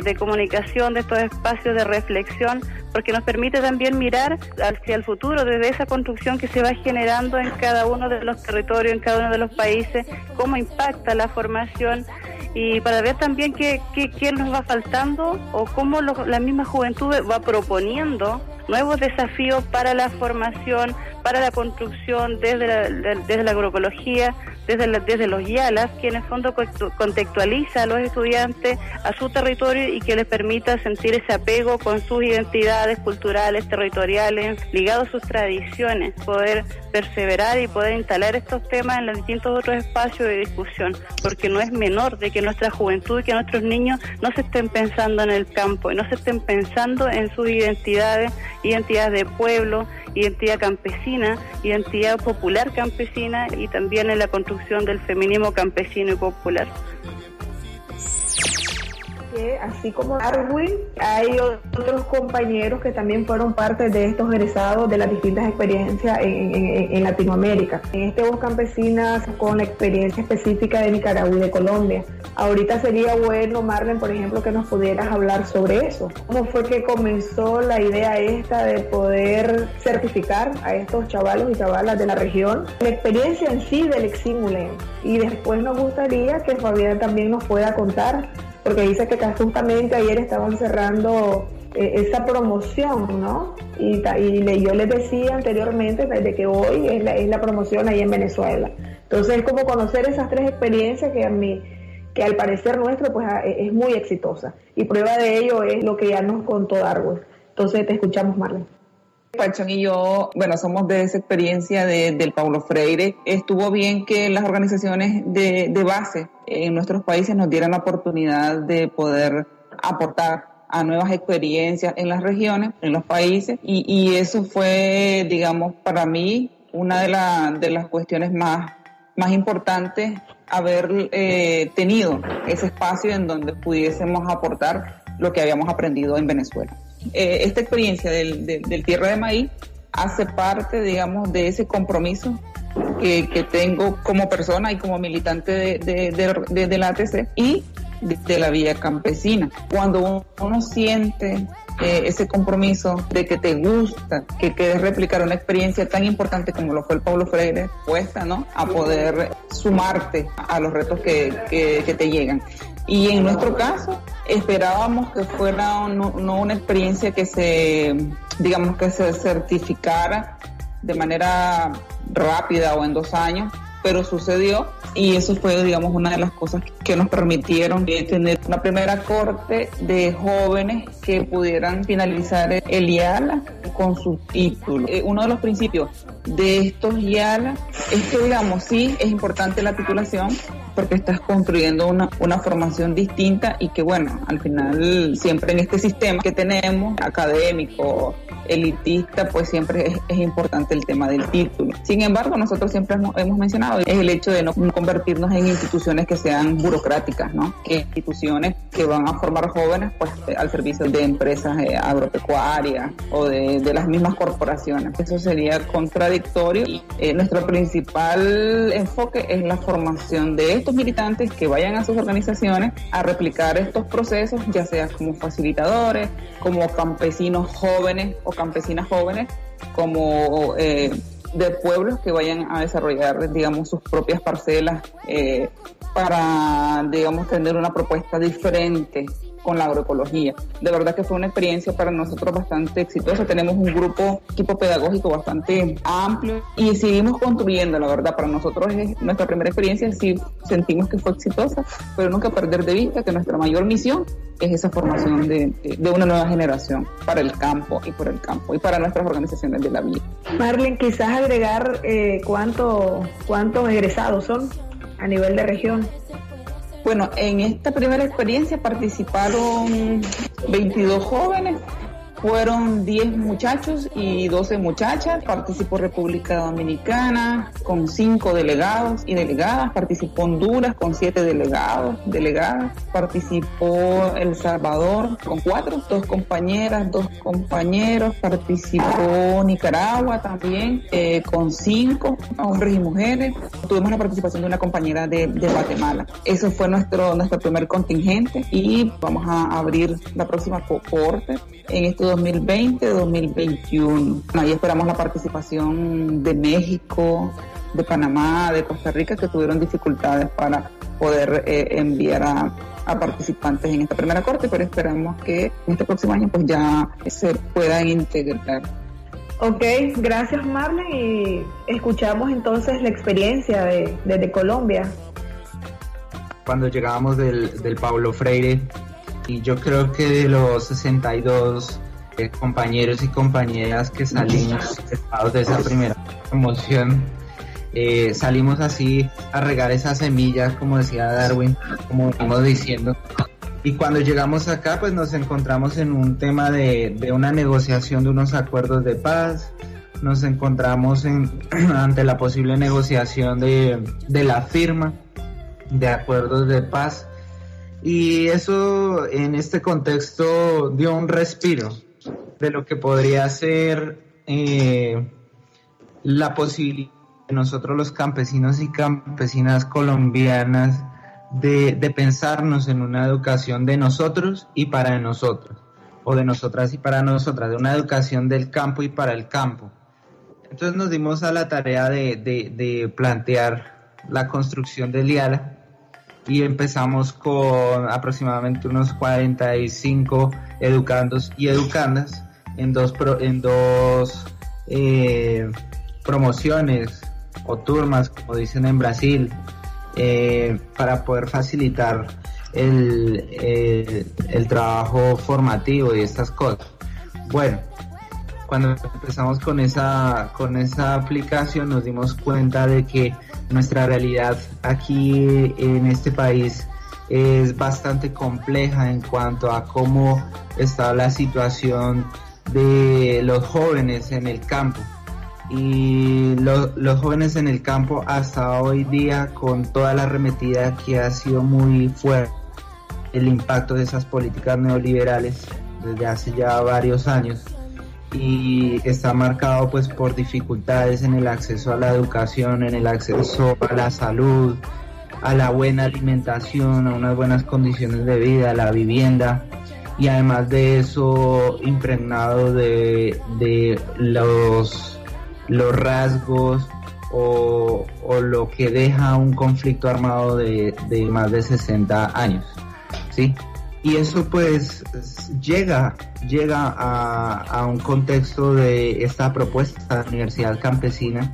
de, comunicación, de estos espacios de reflexión, porque nos permite también mirar hacia el futuro, desde esa construcción que se va generando en cada uno de los territorios, en cada uno de los países, cómo impacta la formación y para ver también qué, qué, qué nos va faltando o cómo la misma juventud va proponiendo nuevos desafíos para la formación, para la construcción desde la, desde la agroecología, desde, desde los YALAS, que en el fondo contextualiza a los estudiantes a su territorio y que les permita sentir ese apego con sus identidades culturales, territoriales, ligados a sus tradiciones, poder perseverar y poder instalar estos temas en los distintos otros espacios de discusión, porque no es menor de que nuestra juventud y que nuestros niños no se estén pensando en el campo y no se estén pensando en sus identidades, identidades de pueblo, identidad campesina, identidad popular campesina y también en la construcción del feminismo campesino y popular
así como Darwin, hay otros compañeros que también fueron parte de estos egresados de las distintas experiencias en, Latinoamérica. En este Voz Campesinas con la experiencia específica de Nicaragua y de Colombia. Ahorita sería bueno, Marlen, por ejemplo, que nos pudieras hablar sobre eso. ¿Cómo fue que comenzó la idea esta de poder certificar a estos chavalos y chavalas de la región? La experiencia en sí del Eximule. Y después nos gustaría que Fabián también nos pueda contar porque dice que justamente ayer estaban cerrando eh, esa promoción, ¿no? Y, yo les decía anteriormente desde que hoy es la, es la promoción ahí en Venezuela. Entonces es como conocer esas tres experiencias que a mí que al parecer nuestro pues es muy exitosa. Y prueba de ello es lo que ya nos contó Darwin. Entonces te escuchamos, Marlene.
Pachón y yo, bueno, somos de esa experiencia de, del Paulo Freire. Estuvo bien que las organizaciones de, de base en nuestros países nos dieran la oportunidad de poder aportar a nuevas experiencias en las regiones, en los países, y, eso fue, digamos, para mí una de, la, de las cuestiones más, más importantes, haber eh, tenido ese espacio en donde pudiésemos aportar lo que habíamos aprendido en Venezuela. Eh, esta experiencia del, del, tierra de maíz hace parte, digamos, de ese compromiso que, que, tengo como persona y como militante de, de, de, la ATC y de, la vía campesina. Cuando uno, siente eh, ese compromiso de que te gusta, que quieres replicar una experiencia tan importante como lo fue el Pablo Freire, puesta, ¿no? A poder sumarte a los retos que, que, que te llegan. Y en nuestro caso, esperábamos que fuera no, una experiencia que se, digamos, que se certificara de manera rápida o en dos años, pero sucedió y eso fue, digamos, una de las cosas que nos permitieron tener una primera corte de jóvenes que pudieran finalizar el IALA con su título. Eh, uno de los principios de estos IALA es que, digamos, sí, es importante la titulación porque estás construyendo una, una formación distinta y que, bueno, al final siempre en este sistema que tenemos, académico, elitista, pues siempre es, importante el tema del título. Sin embargo, nosotros siempre hemos, mencionado es el hecho de no convertirnos en instituciones que sean burocráticas, ¿no? Que instituciones que van a formar jóvenes, pues al servicio de empresas eh, agropecuarias o de, las mismas corporaciones. Eso sería contradictorio eh, nuestro principal enfoque es la formación de estos militantes que vayan a sus organizaciones a replicar estos procesos, ya sea como facilitadores, como campesinos jóvenes o campesinas jóvenes como eh, de pueblos que vayan a desarrollar, digamos, sus propias parcelas eh, para, digamos, tener una propuesta diferente con la agroecología. De verdad que fue una experiencia para nosotros bastante exitosa. Tenemos un grupo, equipo pedagógico bastante amplio y seguimos construyendo, la verdad. Para nosotros es nuestra primera experiencia, sí sentimos que fue exitosa, pero nunca perder de vista que nuestra mayor misión es esa formación de, de una nueva generación para el campo y por el campo y para nuestras organizaciones de la vida.
Marlene, quizás agregar eh, cuánto, cuántos egresados son a nivel de región.
Bueno, en esta primera experiencia participaron 22 jóvenes fueron 10 muchachos y 12 muchachas. Participó República Dominicana con 5 delegados y delegadas. Participó Honduras con 7 delegados, delegadas. Participó El Salvador con 4, dos compañeras, dos compañeros. Participó Nicaragua también eh, con 5 hombres y mujeres. Tuvimos la participación de una compañera de, Guatemala. Eso fue nuestro, nuestro primer contingente y vamos a abrir la próxima cohorte en este 2020-2021. Ahí esperamos la participación de México, de Panamá, de Costa Rica, que tuvieron dificultades para poder eh, enviar a, participantes en esta primera corte, pero esperamos que en este próximo año pues ya se puedan integrar.
Ok, gracias Marlene y escuchamos entonces la experiencia de, desde Colombia.
Cuando llegábamos del, del Pablo Freire, y yo creo que de los 62 eh, compañeros y compañeras que salimos de esa primera promoción, eh, salimos así a regar esas semillas, como decía Darwin, como estamos diciendo. Y cuando llegamos acá, pues nos encontramos en un tema de, de una negociación de unos acuerdos de paz, nos encontramos en, ante la posible negociación de, de la firma de acuerdos de paz y eso en este contexto dio un respiro de lo que podría ser eh, la posibilidad de nosotros los campesinos y campesinas colombianas de, pensarnos en una educación de nosotros y para nosotros, o de nosotras y para nosotras, de una educación del campo y para el campo. Entonces nos dimos a la tarea de, de, de plantear la construcción del IALA y empezamos con aproximadamente unos 45 educandos y educandas en dos, en dos eh, promociones o turmas, como dicen en Brasil, eh, para poder facilitar el, el, el trabajo formativo y estas cosas. Bueno, cuando empezamos con esa, con esa aplicación nos dimos cuenta de que nuestra realidad aquí en este país es bastante compleja en cuanto a cómo está la situación de los jóvenes en el campo. Y los jóvenes en el campo hasta hoy día con toda la arremetida que ha sido muy fuerte, el impacto de esas políticas neoliberales desde hace ya varios años y está marcado pues por dificultades en el acceso a la educación, en el acceso a la salud, a la buena alimentación, a unas buenas condiciones de vida, a la vivienda y además de eso impregnado de, de los, los rasgos o, o, lo que deja un conflicto armado de, de más de 60 años. ¿sí? Y eso pues llega, llega a, un contexto de esta propuesta de Universidad Campesina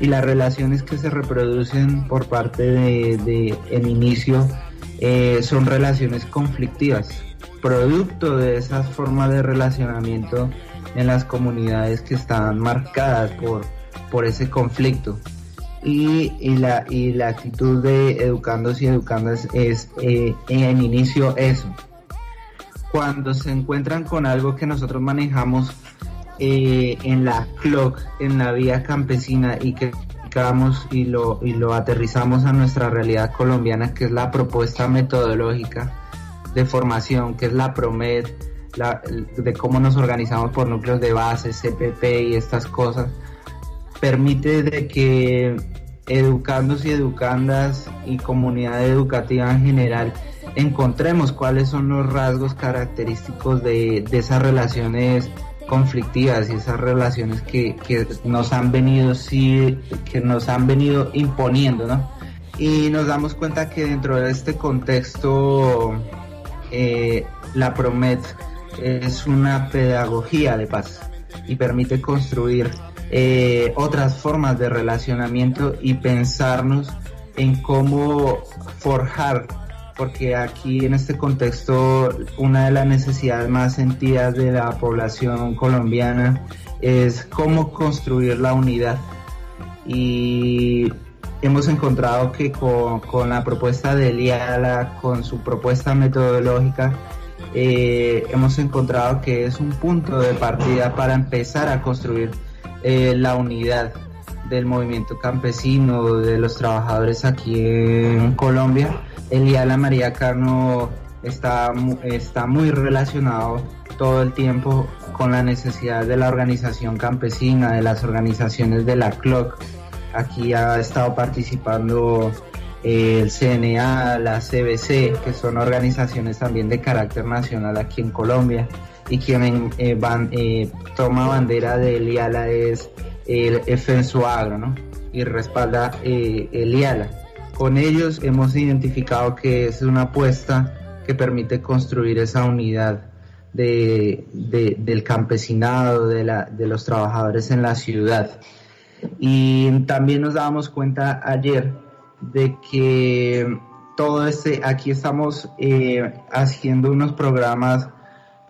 y las relaciones que se reproducen por parte de, inicio eh, son relaciones conflictivas, producto de esas formas de relacionamiento en las comunidades que están marcadas por, por ese conflicto y, la, y la actitud de educandos y educandas es eh, en inicio eso. Cuando se encuentran con algo que nosotros manejamos eh, en la clock, en la vía campesina y que y lo, y lo aterrizamos a nuestra realidad colombiana, que es la propuesta metodológica de formación, que es la PROMED, la, de cómo nos organizamos por núcleos de base, CPP y estas cosas, permite de que educandos y educandas y comunidad educativa en general encontremos cuáles son los rasgos característicos de, esas relaciones conflictivas y esas relaciones que, que nos han venido sí, que nos han venido imponiendo, ¿no? Y nos damos cuenta que dentro de este contexto eh, la Promet es una pedagogía de paz y permite construir eh, otras formas de relacionamiento y pensarnos en cómo forjar porque aquí en este contexto una de las necesidades más sentidas de la población colombiana es cómo construir la unidad. Y hemos encontrado que con, la propuesta de Liala, con su propuesta metodológica, eh, hemos encontrado que es un punto de partida para empezar a construir eh, la unidad del movimiento campesino, de los trabajadores aquí en Colombia el la María Carno está, está muy relacionado todo el tiempo con la necesidad de la organización campesina, de las organizaciones de la CLOC. Aquí ha estado participando el CNA, la CBC, que son organizaciones también de carácter nacional aquí en Colombia. Y quien eh, van, eh, toma bandera del IALA es el FENSUAGRO, ¿no? Y respalda el IALA. Con ellos hemos identificado que es una apuesta que permite construir esa unidad de, del campesinado, de, la, de los trabajadores en la ciudad. Y también nos dábamos cuenta ayer de que todo este, aquí estamos eh, haciendo unos programas,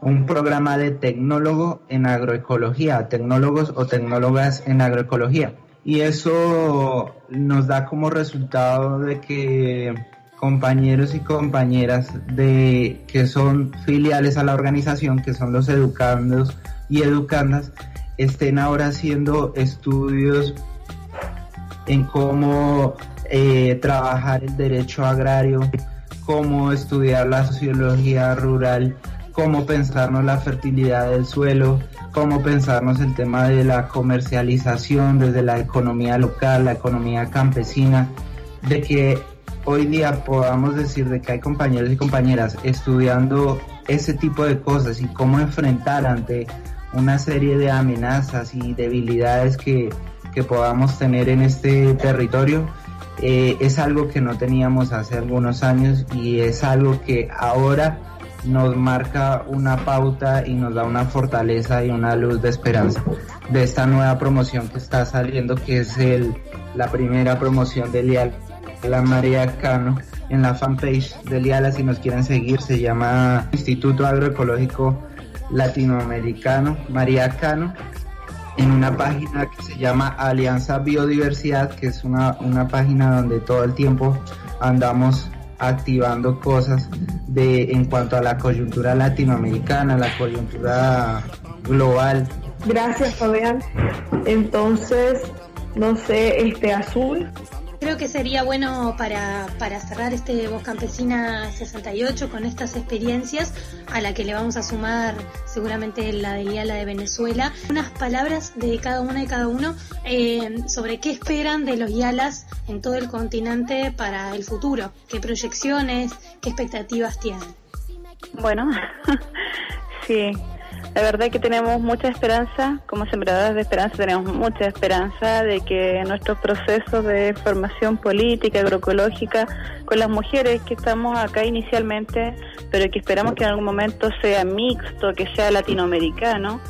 un programa de tecnólogo en agroecología, tecnólogos o tecnólogas en agroecología. Y eso nos da como resultado de que compañeros y compañeras de que son filiales a la organización, que son los educandos y educandas, estén ahora haciendo estudios en cómo eh, trabajar el derecho agrario, cómo estudiar la sociología rural, cómo pensarnos la fertilidad del suelo, cómo pensarnos el tema de la comercialización desde la economía local, la economía campesina, de que hoy día podamos decir de que hay compañeros y compañeras estudiando ese tipo de cosas y cómo enfrentar ante una serie de amenazas y debilidades que, podamos tener en este territorio, eh, es algo que no teníamos hace algunos años y es algo que ahora nos marca una pauta y nos da una fortaleza y una luz de esperanza de esta nueva promoción que está saliendo, que es el, la primera promoción de Lial, la María Cano, en la fanpage de Liala, si nos quieren seguir, se llama Instituto Agroecológico Latinoamericano, María Cano, en una página que se llama Alianza Biodiversidad, que es una, una página donde todo el tiempo andamos activando cosas de en cuanto a la coyuntura latinoamericana, la coyuntura global.
Gracias, Fabián. Entonces, no sé, este azul.
Creo que sería bueno para, para cerrar este Voz Campesina 68 con estas experiencias a la que le vamos a sumar seguramente la de la de Venezuela, unas palabras de cada una y cada uno eh, sobre qué esperan de los Yalas en todo el continente para el futuro, qué proyecciones, qué expectativas tienen.
Bueno, sí, la verdad es que tenemos mucha esperanza, como sembradoras de esperanza tenemos mucha esperanza de que nuestros procesos de formación política, agroecológica, con las mujeres que estamos acá inicialmente, pero que esperamos que en algún momento sea mixto, que sea latinoamericano,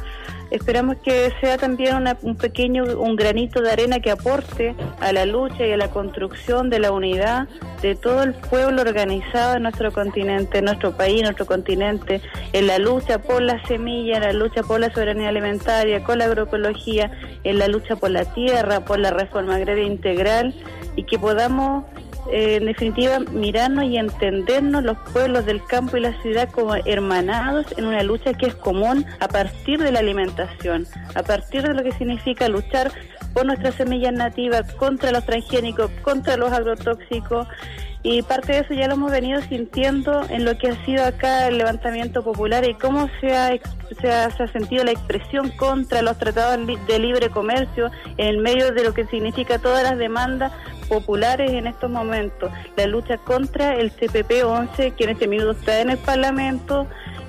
Esperamos que sea también un pequeño, un granito de arena que aporte a la lucha y a la construcción de la unidad de todo el pueblo organizado en nuestro continente, en nuestro país, en nuestro continente, en la lucha por la semilla, en la lucha por la soberanía alimentaria, con la agroecología, en la lucha por la tierra, por la reforma agraria integral y que podamos eh, en definitiva, mirarnos y entendernos los pueblos del campo y la ciudad como hermanados en una lucha que es común a partir de la alimentación, a partir de lo que significa luchar por nuestras semillas nativas, contra los transgénicos, contra los agrotóxicos. Y parte de eso ya lo hemos venido sintiendo en lo que ha sido acá el levantamiento popular y cómo se ha, se ha, se ha sentido la expresión contra los tratados de libre comercio en medio de lo que significa todas las demandas populares en estos momentos. La lucha contra el CPP-11, que en este minuto está en el Parlamento,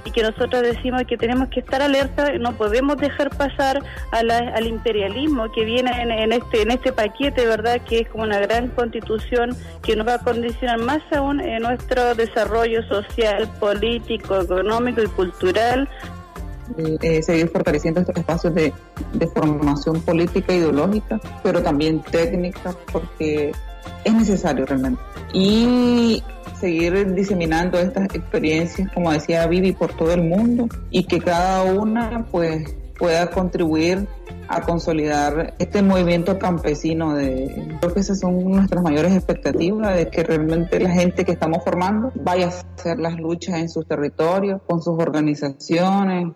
y que nosotros decimos que tenemos que estar alerta, no podemos dejar pasar al imperialismo que viene en, este en este paquete, ¿verdad? Que es como una gran constitución que nos va a condicionar más aún en nuestro desarrollo social, político, económico y cultural
eh, seguir fortaleciendo estos espacios de, de, formación política ideológica, pero también técnica, porque es necesario realmente. Y seguir diseminando estas experiencias, como decía Vivi, por todo el mundo y que cada una pues pueda contribuir a consolidar este movimiento campesino de creo que esas son nuestras mayores expectativas de que realmente la gente que estamos formando vaya a hacer las luchas en sus territorios con sus organizaciones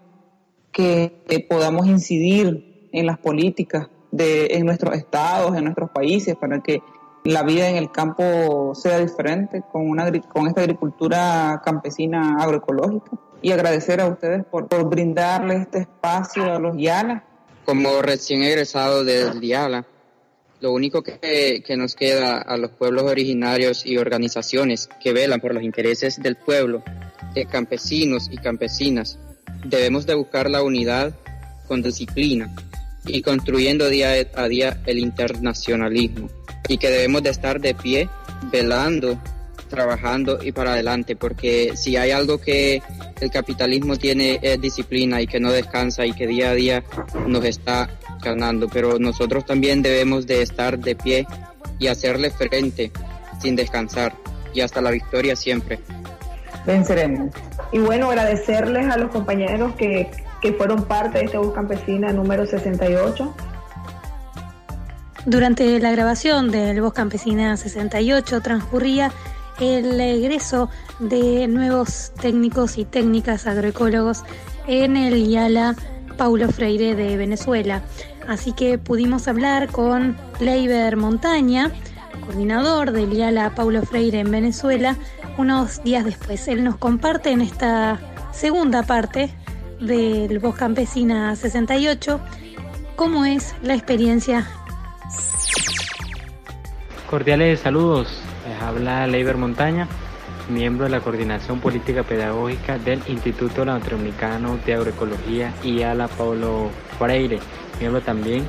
que, podamos incidir en las políticas de en nuestros estados en nuestros países para que la vida en el campo sea diferente con, esta agricultura campesina agroecológica y agradecer a ustedes por, por brindarle este espacio a los Yala.
Como recién egresado del Yala, lo único que, que, nos queda a los pueblos originarios y organizaciones que velan por los intereses del pueblo, de campesinos y campesinas, debemos de buscar la unidad con disciplina y construyendo día a día el internacionalismo y que debemos de estar de pie, velando, trabajando y para adelante, porque si hay algo que el capitalismo tiene es disciplina y que no descansa y que día a día nos está ganando, pero nosotros también debemos de estar de pie y hacerle frente sin descansar y hasta la victoria siempre.
Venceremos. Y bueno, agradecerles a los compañeros que, que fueron parte de esta voz campesina número 68
durante la grabación del Voz Campesina 68 transcurría el egreso de nuevos técnicos y técnicas agroecólogos en el IALA Paulo Freire de Venezuela. Así que pudimos hablar con Leiber Montaña, coordinador del IALA Paulo Freire en Venezuela, unos días después. Él nos comparte en esta segunda parte del Voz Campesina 68 cómo es la experiencia
Cordiales saludos, les habla Leiber Montaña, miembro de la Coordinación Política Pedagógica del Instituto Latinoamericano de Agroecología y a la Paulo Freire, miembro también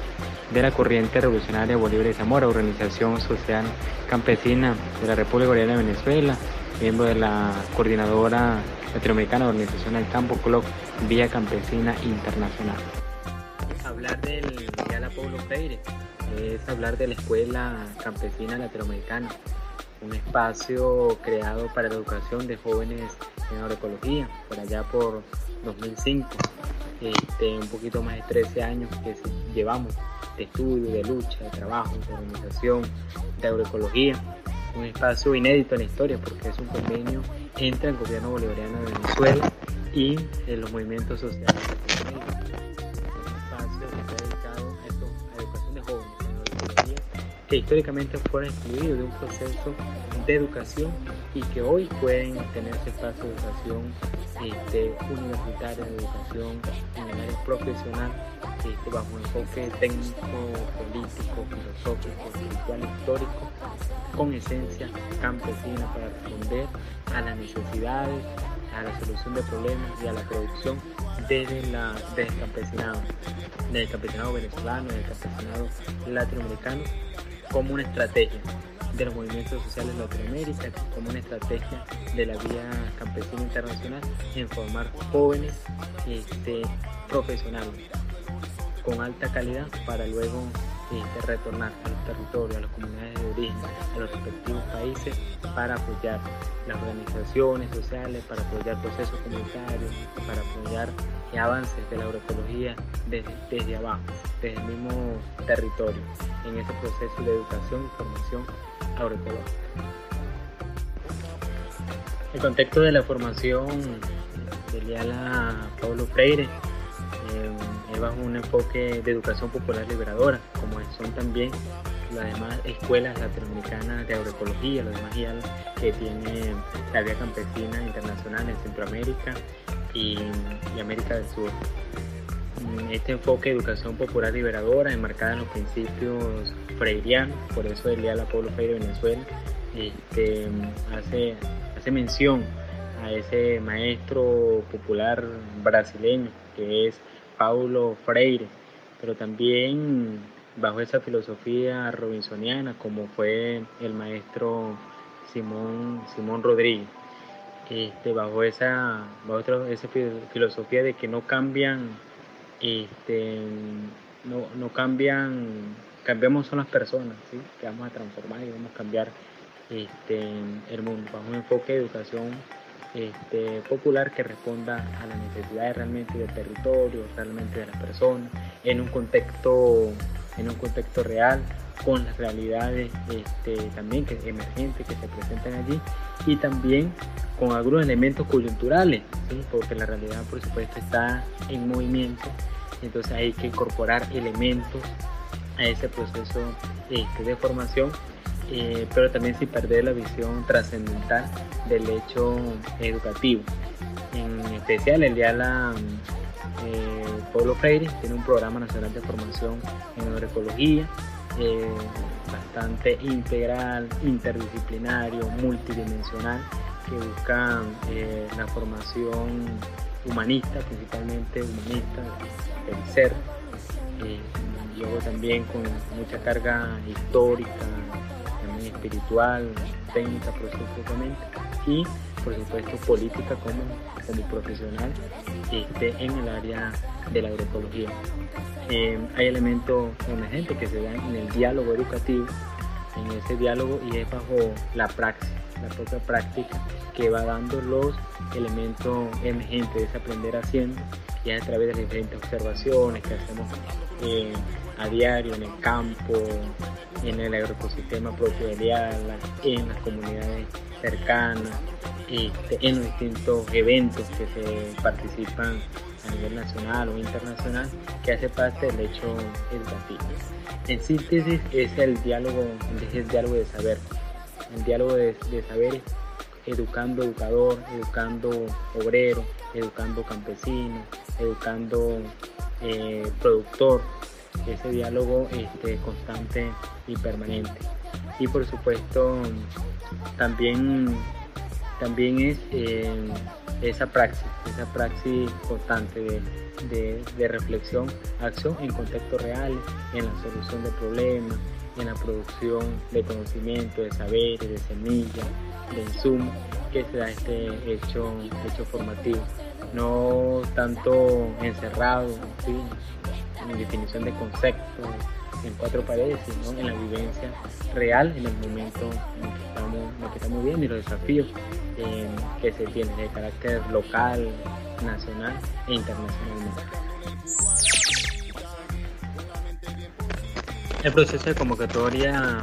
de la Corriente Revolucionaria Bolívar y Zamora, organización social campesina de la República Bolivariana de Venezuela, miembro de la Coordinadora Latinoamericana Organización del Campo, CLOC, Vía Campesina Internacional. Hablar del Día la Paulo Freire es hablar de la Escuela Campesina Latinoamericana, un espacio creado para la educación de jóvenes en agroecología, por allá por 2005, este, un poquito más de 13 años que llevamos de estudio, de lucha, de trabajo, de organización, de agroecología, un espacio inédito en la historia porque es un convenio entre el gobierno bolivariano de Venezuela y los movimientos sociales que históricamente fueron excluidos de un proceso de educación y que hoy pueden tener ese espacio de educación este, universitaria, de educación en el área profesional, este, bajo un enfoque técnico, político, filosófico, espiritual, histórico, con esencia campesina para responder a las necesidades, a la solución de problemas y a la producción desde, la, el campesinado, desde el campesinado venezolano, del campesinado latinoamericano como una estrategia de los movimientos sociales de Latinoamérica, como una estrategia de la vía campesina internacional en formar jóvenes este, profesionales con alta calidad para luego este, retornar a los territorios, a las comunidades de origen, a los respectivos países para apoyar las organizaciones sociales, para apoyar procesos comunitarios, para apoyar avances de la agroecología desde, desde abajo, desde el mismo territorio, en ese proceso de educación y formación agroecológica. El contexto de la formación de Liala Pablo Freire eh, es bajo un enfoque de educación popular liberadora, como son también las demás escuelas latinoamericanas de agroecología, los demás IALA que tiene la Vía Campesina Internacional en Centroamérica y, América del Sur. Mm, este enfoque de educación popular liberadora, enmarcada en los principios freirianos, por eso el Día la Pueblo Freire de Venezuela este, hace, hace mención a ese maestro popular brasileño que es Paulo Freire, pero también bajo esa filosofía robinsoniana como fue el maestro Simón, Simón Rodríguez. Este, bajo esa, bajo esa filosofía de que no cambian, este, no, no cambian, cambiamos son las personas, ¿sí? que vamos a transformar y vamos a cambiar este, el mundo, bajo un enfoque de educación este, popular que responda a las necesidades realmente del territorio, realmente de las personas, en un contexto, en un contexto real, con las realidades este, también que, emergentes que se presentan allí y también con algunos elementos coyunturales, porque la realidad por supuesto está en movimiento, entonces hay que incorporar elementos a ese proceso este, de formación, eh, pero también sin perder la visión trascendental del hecho educativo. En especial el día la eh, Pablo Freire tiene un programa nacional de formación en agroecología eh, bastante integral, interdisciplinario, multidimensional, que busca eh, la formación humanista, principalmente humanista del ser, luego también con mucha carga histórica, también espiritual, técnica propiamente, y por supuesto política como, como profesional este, en el área de la agroecología. Eh, hay elementos emergentes que se dan en el diálogo educativo, en ese diálogo y es bajo la praxis, la propia práctica que va dando los elementos emergentes ese aprender haciendo y a través de las diferentes observaciones que hacemos eh, a diario en el campo, en el agroecosistema propio de Diala, en las comunidades cercanas, este, en los distintos eventos que se participan a nivel nacional o internacional que hace parte del hecho educativo. En síntesis es el diálogo, es el diálogo de saber, el diálogo de, saber educando educador, educando obrero, educando campesino, educando eh, productor, ese diálogo este, constante y permanente. Y por supuesto también, también es eh, esa praxis, esa praxis constante de, reflexión, acción en contexto real, en la solución de problemas, en la producción de conocimiento, de saberes, de semillas, de insumos que se da este hecho, hecho formativo. No tanto encerrado en definición de conceptos en cuatro paredes, sino en la vivencia real, en el momento en que estamos, en que estamos viendo y los desafíos eh, que se tienen de carácter local, nacional e internacionalmente. El proceso de convocatoria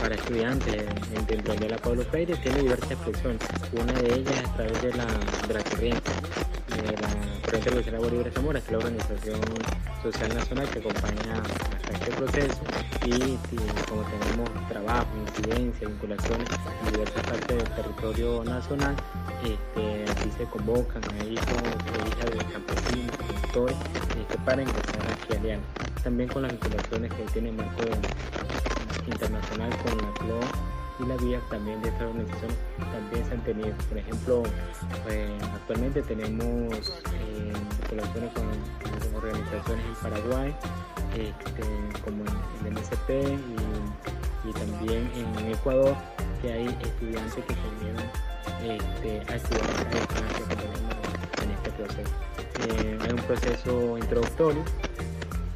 para estudiantes dentro de la Pablo Freire tiene diversas expresiones. Una de ellas es a través de la, de la corriente, de la Corriente Revolucionaria Libre Zamora, que es la organización social nacional que acompaña a este proceso y, como tenemos trabajo, incidencia, vinculaciones en diversas partes del territorio nacional, este, aquí se convocan a e hijas de campesinos, este, para ingresar a Liana. También con las vinculaciones que tiene marco internacional con la CLO y la vía también de estas organizaciones también se han tenido. Por ejemplo, pues, actualmente tenemos eh, con, organizaciones en Paraguay, este, como el MSP y, también en Ecuador, que hay estudiantes que se este, a estudiar en este proceso. Eh, hay un proceso introductorio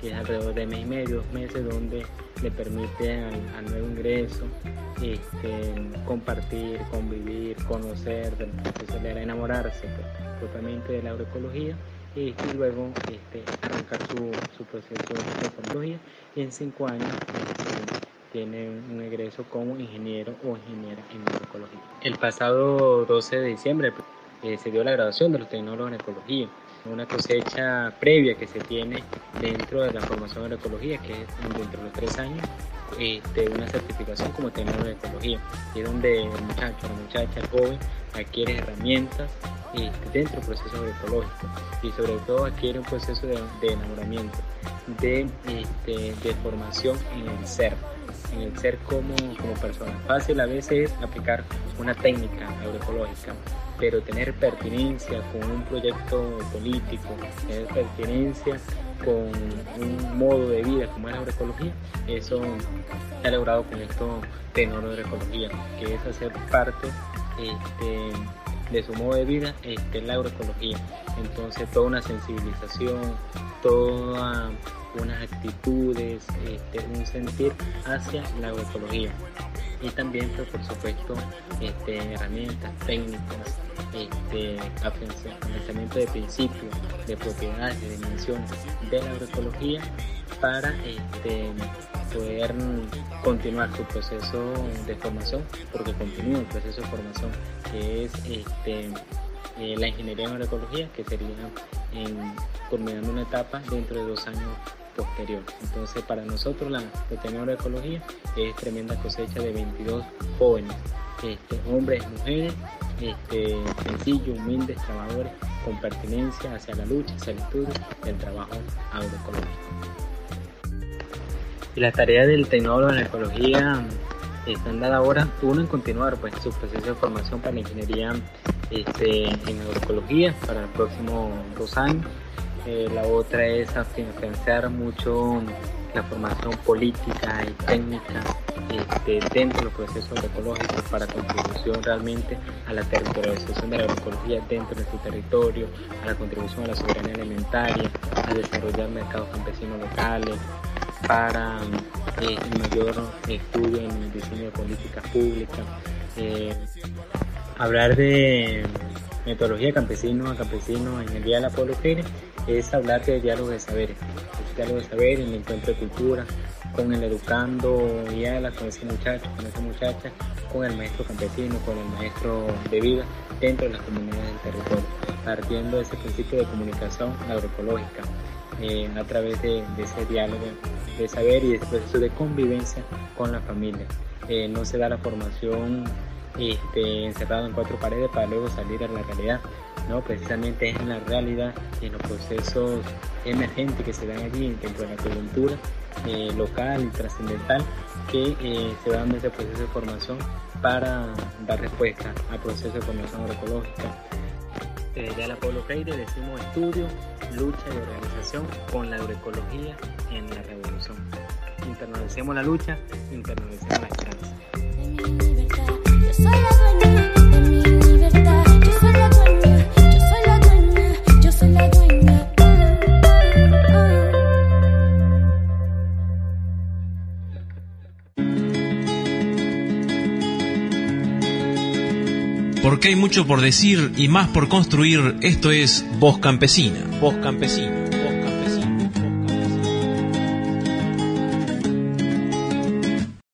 que es alrededor de mes y medio, dos meses, donde le permite al, nuevo ingreso este, compartir, convivir, conocer de enamorarse pues, propiamente de la agroecología y luego este, arrancar su, proceso de ecología y en cinco años este, tiene un egreso como ingeniero o ingeniera en agroecología. El pasado 12 de diciembre eh, se dio la graduación de los tecnólogos en ecología una cosecha previa que se tiene dentro de la formación de ecología, que es dentro de los tres años, este, una certificación como tecnólogo de ecología, y es donde el muchacho, la muchacha, joven adquiere herramientas este, dentro del proceso agroecológico y sobre todo adquiere un proceso de, enamoramiento, de, este, de formación en el ser, en el ser como, como persona. Fácil a veces aplicar una técnica agroecológica pero tener pertinencia con un proyecto político, tener pertinencia con un modo de vida como es la agroecología, eso se ha logrado con esto de agroecología, que es hacer parte este, de su modo de vida este, la agroecología. Entonces toda una sensibilización, todas unas actitudes, este, un sentir hacia la agroecología. Y también, pues, por supuesto, este, herramientas técnicas, este, de principios, de propiedades, de dimensiones de la agroecología para este, poder continuar su proceso de formación, porque continúa el proceso de formación, que es eh, la ingeniería en agroecología, que sería en, culminando una etapa dentro de dos años posterior. Entonces, para nosotros la de agroecología es tremenda cosecha de 22 jóvenes, este, hombres mujeres, este, sencillos, humildes, trabajadores, con pertinencia hacia la lucha, hacia el estudio del trabajo agroecológico. Y la tarea del tecnólogo en ecología están dada ahora, uno en continuar pues, su proceso de formación para ingeniería este, en agroecología para los próximos dos años. Eh, la otra es afianzar mucho la formación política y técnica este, dentro de los procesos agroecológicos para contribución realmente a la territorialización de la agroecología dentro de su territorio, a la contribución a la soberanía alimentaria, a desarrollar mercados campesinos locales, para eh, el mayor estudio en el diseño de políticas públicas. Eh, hablar de metodología campesino a campesino en el Día de la Pueblo es hablar de diálogo de saberes, es diálogo de saberes, el encuentro de cultura, con el educando Yala, con ese muchacho, con esa muchacha, con el maestro campesino, con el maestro de vida dentro de las comunidades del territorio, partiendo de ese principio de comunicación agroecológica eh, a través de, ese diálogo de saber y de ese proceso de convivencia con la familia. Eh, no se da la formación este, encerrado en cuatro paredes para luego salir a la realidad. No, precisamente es en la realidad, en los procesos emergentes que se dan allí dentro de la coyuntura eh, local y trascendental que eh, se dan ese proceso de formación para dar respuesta al proceso de formación agroecológica. Desde la Pablo Freire decimos estudio, lucha y organización con la agroecología en la revolución. Internalicemos la lucha, internalicemos la esperanza.
Porque hay mucho por decir y más por construir, esto es Voz Campesina. Voz Campesina.